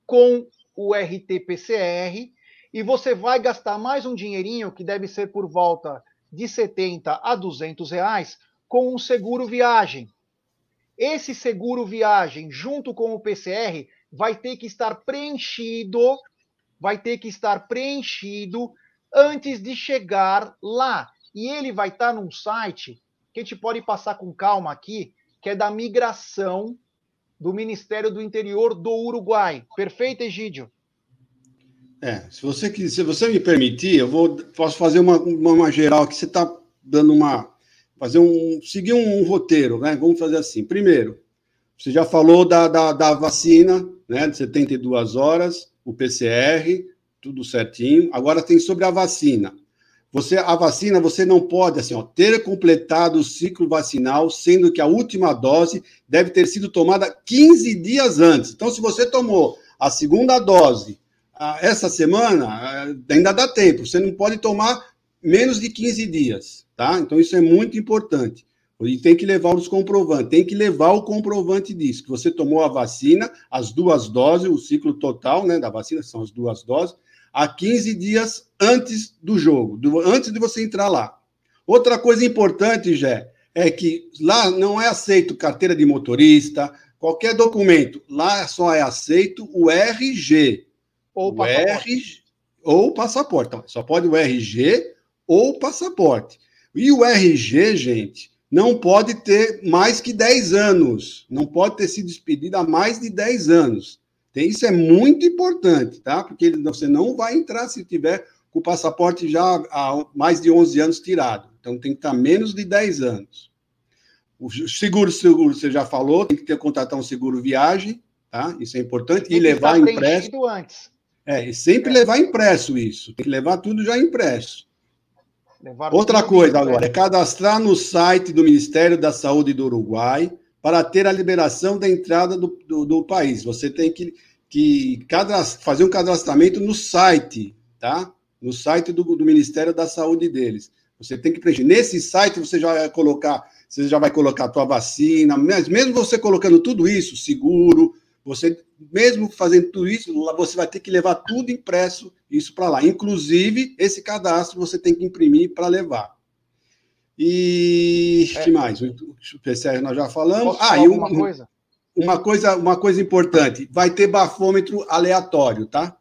com o RT-PCR e você vai gastar mais um dinheirinho que deve ser por volta de 70 a 200 reais com um seguro viagem. Esse seguro viagem, junto com o PCR, vai ter que estar preenchido, vai ter que estar preenchido antes de chegar lá. E ele vai estar num site que a gente pode passar com calma aqui, que é da migração do Ministério do Interior do Uruguai. Perfeito, Egídio? É, se você, se você me permitir, eu vou, posso fazer uma, uma, uma geral aqui. Você está dando uma. fazer um. seguir um, um, roteiro, né? Vamos fazer assim. Primeiro, você já falou da, da, da vacina, né? De 72 horas, o PCR, tudo certinho. Agora tem sobre a vacina. Você, a vacina, você não pode assim, ó, ter completado o ciclo vacinal, sendo que a última dose deve ter sido tomada 15 dias antes. Então, se você tomou a segunda dose ah, essa semana, ah, ainda dá tempo. Você não pode tomar menos de 15 dias, tá? Então, isso é muito importante. E tem que levar os comprovantes, tem que levar o comprovante disso, que você tomou a vacina, as duas doses, o ciclo total né, da vacina, são as duas doses, a 15 dias antes do jogo, do, antes de você entrar lá. Outra coisa importante, Jé, é que lá não é aceito carteira de motorista, qualquer documento, lá só é aceito o RG. Ou o passaporte. RG, ou passaporte. Então, só pode o RG ou passaporte. E o RG, gente, não pode ter mais que 10 anos. Não pode ter sido expedido há mais de 10 anos. Isso é muito importante, tá? Porque você não vai entrar se tiver com o passaporte já há mais de 11 anos tirado. Então tem que estar menos de 10 anos. O seguro, seguro, você já falou, tem que ter contratar um seguro viagem, tá? Isso é importante. E levar impresso. Antes. É, e sempre é. levar impresso isso. Tem que levar tudo já impresso. Levar Outra coisa agora, é cadastrar no site do Ministério da Saúde do Uruguai para ter a liberação da entrada do, do, do país. Você tem que, que fazer um cadastramento no site, tá? No site do, do Ministério da Saúde deles. Você tem que preencher. Nesse site você já vai colocar, você já vai colocar a tua vacina, mas mesmo você colocando tudo isso, seguro, Você, mesmo fazendo tudo isso, você vai ter que levar tudo impresso, isso para lá. Inclusive, esse cadastro você tem que imprimir para levar. E é. que mais? O PCR nós já falamos. ah, e uma coisa? Uma coisa, uma coisa importante: vai ter bafômetro aleatório, tá?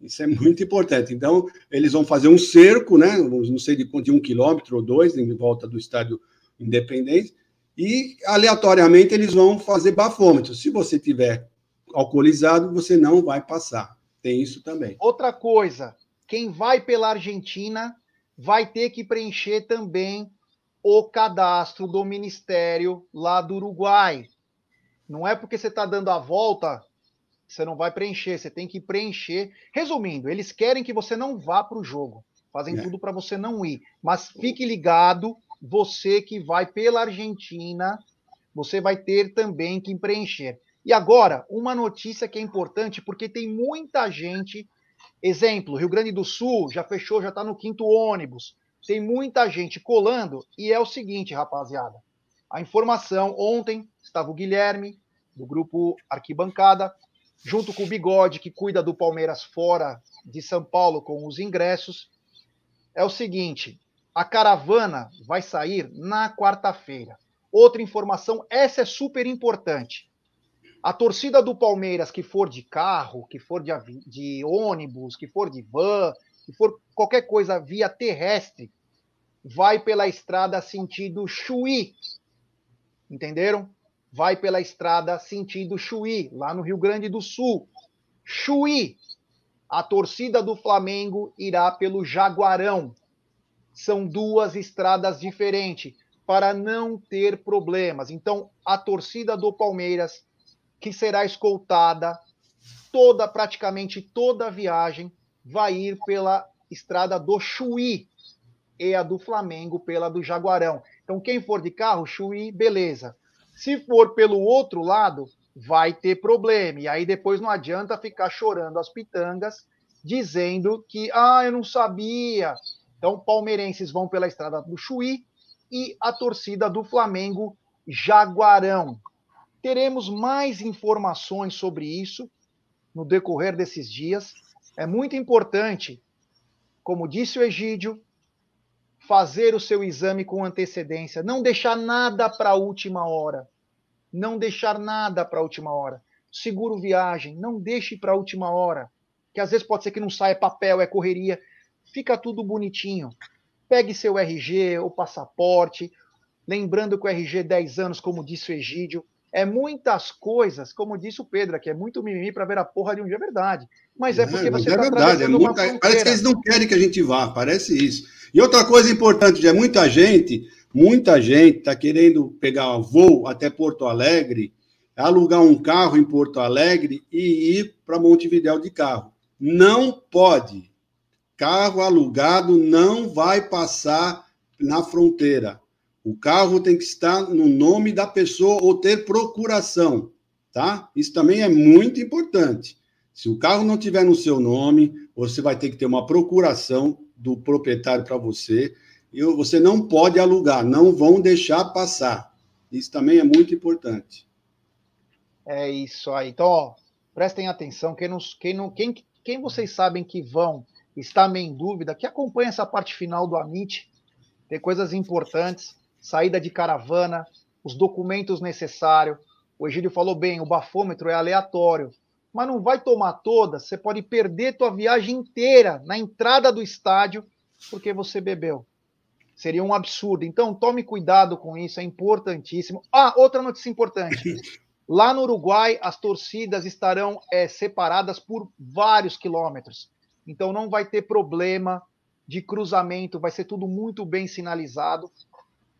Isso é muito importante. Então, eles vão fazer um cerco, né? Não sei de, de um quilômetro ou dois, em volta do estádio Independência, e aleatoriamente eles vão fazer bafômetro. Se você tiver alcoolizado, você não vai passar. Tem isso também. Outra coisa, quem vai pela Argentina vai ter que preencher também o cadastro do Ministério lá do Uruguai. Não é porque você está dando a volta, você não vai preencher, você tem que preencher. Resumindo, eles querem que você não vá para o jogo, fazem é. tudo para você não ir. Mas fique ligado, você que vai pela Argentina, você vai ter também que preencher. E agora, uma notícia que é importante, porque tem muita gente. Exemplo, Rio Grande do Sul já fechou, já está no quinto ônibus. Tem muita gente colando, e é o seguinte, rapaziada. A informação, ontem estava o Guilherme, do grupo Arquibancada, junto com o Bigode, que cuida do Palmeiras fora de São Paulo com os ingressos. É o seguinte: a caravana vai sair na quarta-feira. Outra informação, essa é super importante. A torcida do Palmeiras que for de carro, que for de, de ônibus, que for de van, que for qualquer coisa via terrestre, vai pela estrada sentido Chuí. Entenderam? Vai pela estrada sentido Chuí, lá no Rio Grande do Sul. Chuí. A torcida do Flamengo irá pelo Jaguarão. São duas estradas diferentes para não ter problemas. Então, a torcida do Palmeiras que será escoltada toda, praticamente toda a viagem, vai ir pela estrada do Chuí e a do Flamengo pela do Jaguarão. Então, quem for de carro, Chuí, beleza. Se for pelo outro lado, vai ter problema. E aí depois não adianta ficar chorando as pitangas, dizendo que, ah, eu não sabia. Então, palmeirenses vão pela estrada do Chuí e a torcida do Flamengo, Jaguarão. Teremos mais informações sobre isso no decorrer desses dias. É muito importante, como disse o Egídio, fazer o seu exame com antecedência, não deixar nada para a última hora. Não deixar nada para a última hora. Seguro viagem, não deixe para a última hora, que às vezes pode ser que não saia papel, é correria. Fica tudo bonitinho. Pegue seu RG, o passaporte, lembrando que o RG 10 anos, como disse o Egídio, é muitas coisas, como disse o Pedro aqui, é muito mimimi para ver a porra de um dia, é verdade. Mas é, é porque você está é verdade, é muita, Parece que eles não querem que a gente vá, parece isso. E outra coisa importante, é muita gente, muita gente está querendo pegar voo até Porto Alegre, alugar um carro em Porto Alegre e ir para Montevidéu de carro. Não pode. Carro alugado não vai passar na fronteira. O carro tem que estar no nome da pessoa ou ter procuração, tá? Isso também é muito importante. Se o carro não tiver no seu nome, você vai ter que ter uma procuração do proprietário para você. E você não pode alugar, não vão deixar passar. Isso também é muito importante. É isso aí. Então, ó, prestem atenção. Quem, nos, quem, não, quem, quem vocês sabem que vão, está meio em dúvida, que acompanha essa parte final do Amit, tem coisas importantes saída de caravana, os documentos necessários. O Egídio falou bem, o bafômetro é aleatório, mas não vai tomar todas, você pode perder tua viagem inteira na entrada do estádio porque você bebeu. Seria um absurdo. Então, tome cuidado com isso, é importantíssimo. Ah, outra notícia importante. <laughs> Lá no Uruguai, as torcidas estarão é, separadas por vários quilômetros. Então, não vai ter problema de cruzamento, vai ser tudo muito bem sinalizado.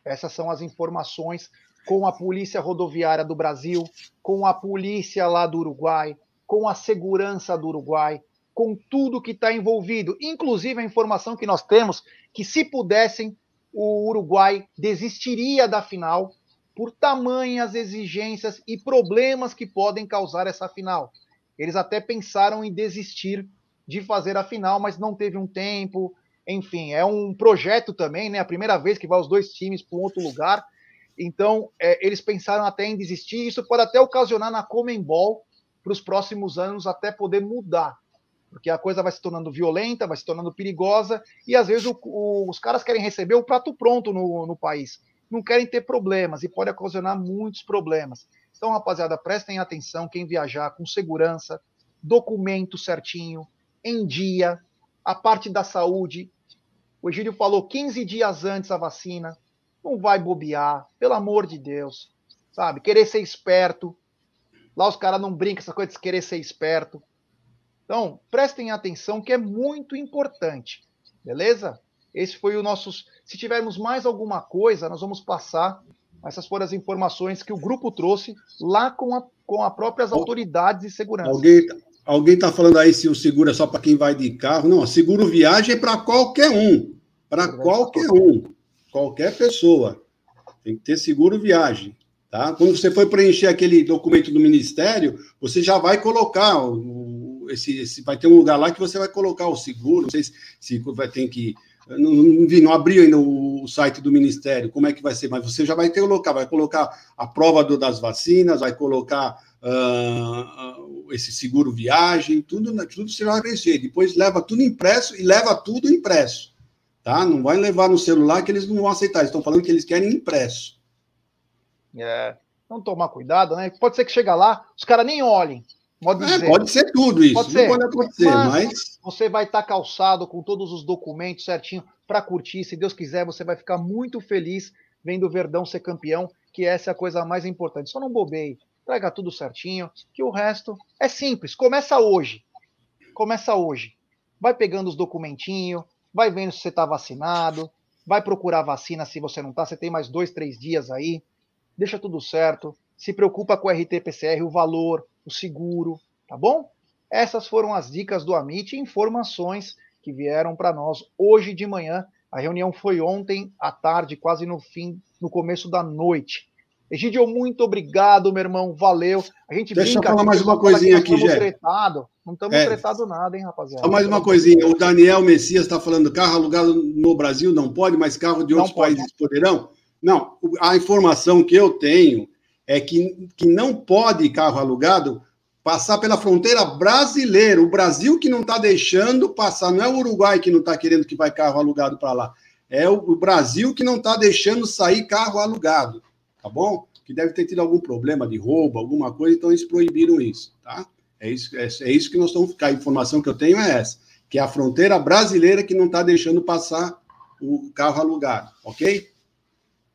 Essas são as informações com a Polícia Rodoviária do Brasil, com a polícia lá do Uruguai, com a segurança do Uruguai, com tudo que está envolvido, inclusive a informação que nós temos que, se pudessem, o Uruguai desistiria da final por tamanhas exigências e problemas que podem causar essa final. Eles até pensaram em desistir de fazer a final, mas não teve um tempo, enfim, é um projeto também, né? A primeira vez que vai os dois times para um outro lugar. Então, é, eles pensaram até em desistir. Isso pode até ocasionar na Comembol para os próximos anos até poder mudar. Porque a coisa vai se tornando violenta, vai se tornando perigosa, e às vezes o, o, os caras querem receber o prato pronto no, no país. Não querem ter problemas e pode ocasionar muitos problemas. Então, rapaziada, prestem atenção, quem viajar com segurança, documento certinho, em dia, a parte da saúde. O Egílio falou 15 dias antes a vacina. Não vai bobear, pelo amor de Deus. Sabe? Querer ser esperto. Lá os caras não brincam essa coisa de querer ser esperto. Então, prestem atenção que é muito importante. Beleza? Esse foi o nosso. Se tivermos mais alguma coisa, nós vamos passar. Essas foram as informações que o grupo trouxe lá com, a, com as próprias autoridades de segurança. Alguém, Alguém está falando aí se o seguro é só para quem vai de carro. Não, seguro viagem é para qualquer um. Para qualquer um. Qualquer pessoa. Tem que ter seguro viagem. Tá? Quando você for preencher aquele documento do Ministério, você já vai colocar o, esse, esse, vai ter um lugar lá que você vai colocar o seguro. Não sei se, se vai ter que. Não, não, não abriu ainda o, o, site do Ministério, como é que vai ser, mas você já vai ter o local, vai colocar a prova do, das vacinas, vai colocar uh, esse seguro viagem, tudo, tudo você vai preencher. Depois leva tudo impresso e leva tudo impresso. Tá? Não vai levar no celular que eles não vão aceitar. Eles estão falando que eles querem impresso. É. Então tomar cuidado, né? Pode ser que chega lá, os caras nem olhem. Pode, é, pode ser tudo isso. Pode, ser. pode acontecer, mas, mas, Você vai estar calçado com todos os documentos certinho para curtir. Se Deus quiser, você vai ficar muito feliz vendo o Verdão ser campeão, que essa é a coisa mais importante. Só não bobeie traga tudo certinho, que o resto é simples. Começa hoje. Começa hoje. Vai pegando os documentinhos, vai vendo se você está vacinado, vai procurar vacina se você não está. Você tem mais dois, três dias aí. Deixa tudo certo. Se preocupa com o RT-PCR, o valor, o seguro, tá bom? Essas foram as dicas do Amit, informações que vieram para nós hoje de manhã. A reunião foi ontem à tarde, quase no fim, no começo da noite. Egidio, muito obrigado, meu irmão. Valeu. A gente Deixa eu falar mais uma coisinha aqui, Jé. Tretado. Não estamos é. tretados nada, hein, rapaziada. Só mais uma coisinha. O Daniel Messias está falando carro alugado no Brasil não pode, mas carro de outros países poderão? Não. A informação que eu tenho é que, que não pode carro alugado passar pela fronteira brasileira. O Brasil que não está deixando passar, não é o Uruguai que não está querendo que vai carro alugado para lá. É o Brasil que não está deixando sair carro alugado tá bom? Que deve ter tido algum problema de roubo, alguma coisa, então eles proibiram isso, tá? É isso, é, é isso que nós estamos. A informação que eu tenho é essa, que é a fronteira brasileira que não está deixando passar o carro alugado, ok?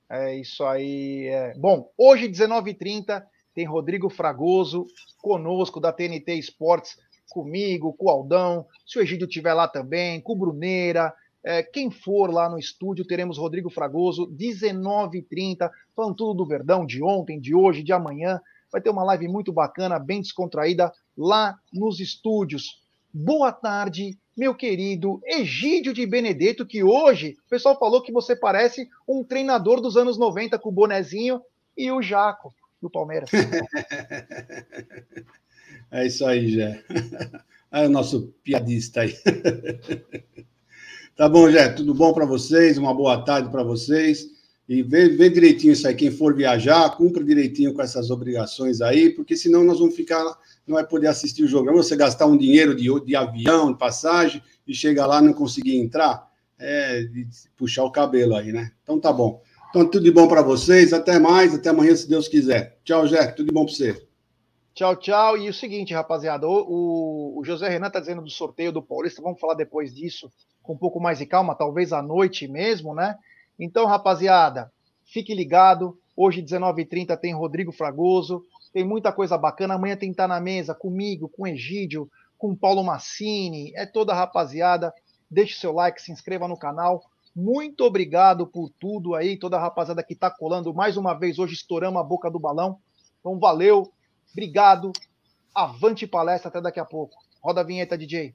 É isso aí. É. Bom, hoje, 19h30, tem Rodrigo Fragoso conosco da TNT Esportes, comigo, com o Aldão, se o Egídio estiver lá também, com o Bruneira, é, quem for lá no estúdio, teremos Rodrigo Fragoso, 19h30, falando tudo do Verdão, de ontem, de hoje, de amanhã. Vai ter uma live muito bacana, bem descontraída, lá nos estúdios. Boa tarde, meu querido Egídio de Benedetto, que hoje o pessoal falou que você parece um treinador dos anos 90 com o bonezinho e o Jaco do Palmeiras. <laughs> É isso aí, Jé. <laughs> É o nosso piadista aí. <laughs> Tá bom, Jé, tudo bom para vocês? Uma boa tarde para vocês. E vê, vê, direitinho isso aí. Quem for viajar, cumpra direitinho com essas obrigações aí, porque senão nós vamos ficar, não vai poder assistir o jogo. Você gastar um dinheiro de, de avião, de passagem, e chegar lá e não conseguir entrar, é puxar o cabelo aí, né? Então tá bom. Então tudo de bom para vocês. Até mais, até amanhã, se Deus quiser. Tchau, Jé, tudo de bom para você. Tchau, tchau. E o seguinte, rapaziada, o, o José Renan tá dizendo do sorteio do Paulista, vamos falar depois disso com um pouco mais de calma, talvez à noite mesmo, né? Então, rapaziada, fique ligado. Hoje, 19h30, tem Rodrigo Fragoso. Tem muita coisa bacana. Amanhã tem estar na mesa comigo, com Egídio, com Paulo Massini. É toda a rapaziada. Deixe seu like, se inscreva no canal. Muito obrigado por tudo aí, toda a rapaziada que está colando. Mais uma vez, hoje estouramos a boca do balão. Então, valeu. Obrigado. Avante palestra. Até daqui a pouco. Roda a vinheta, DJ.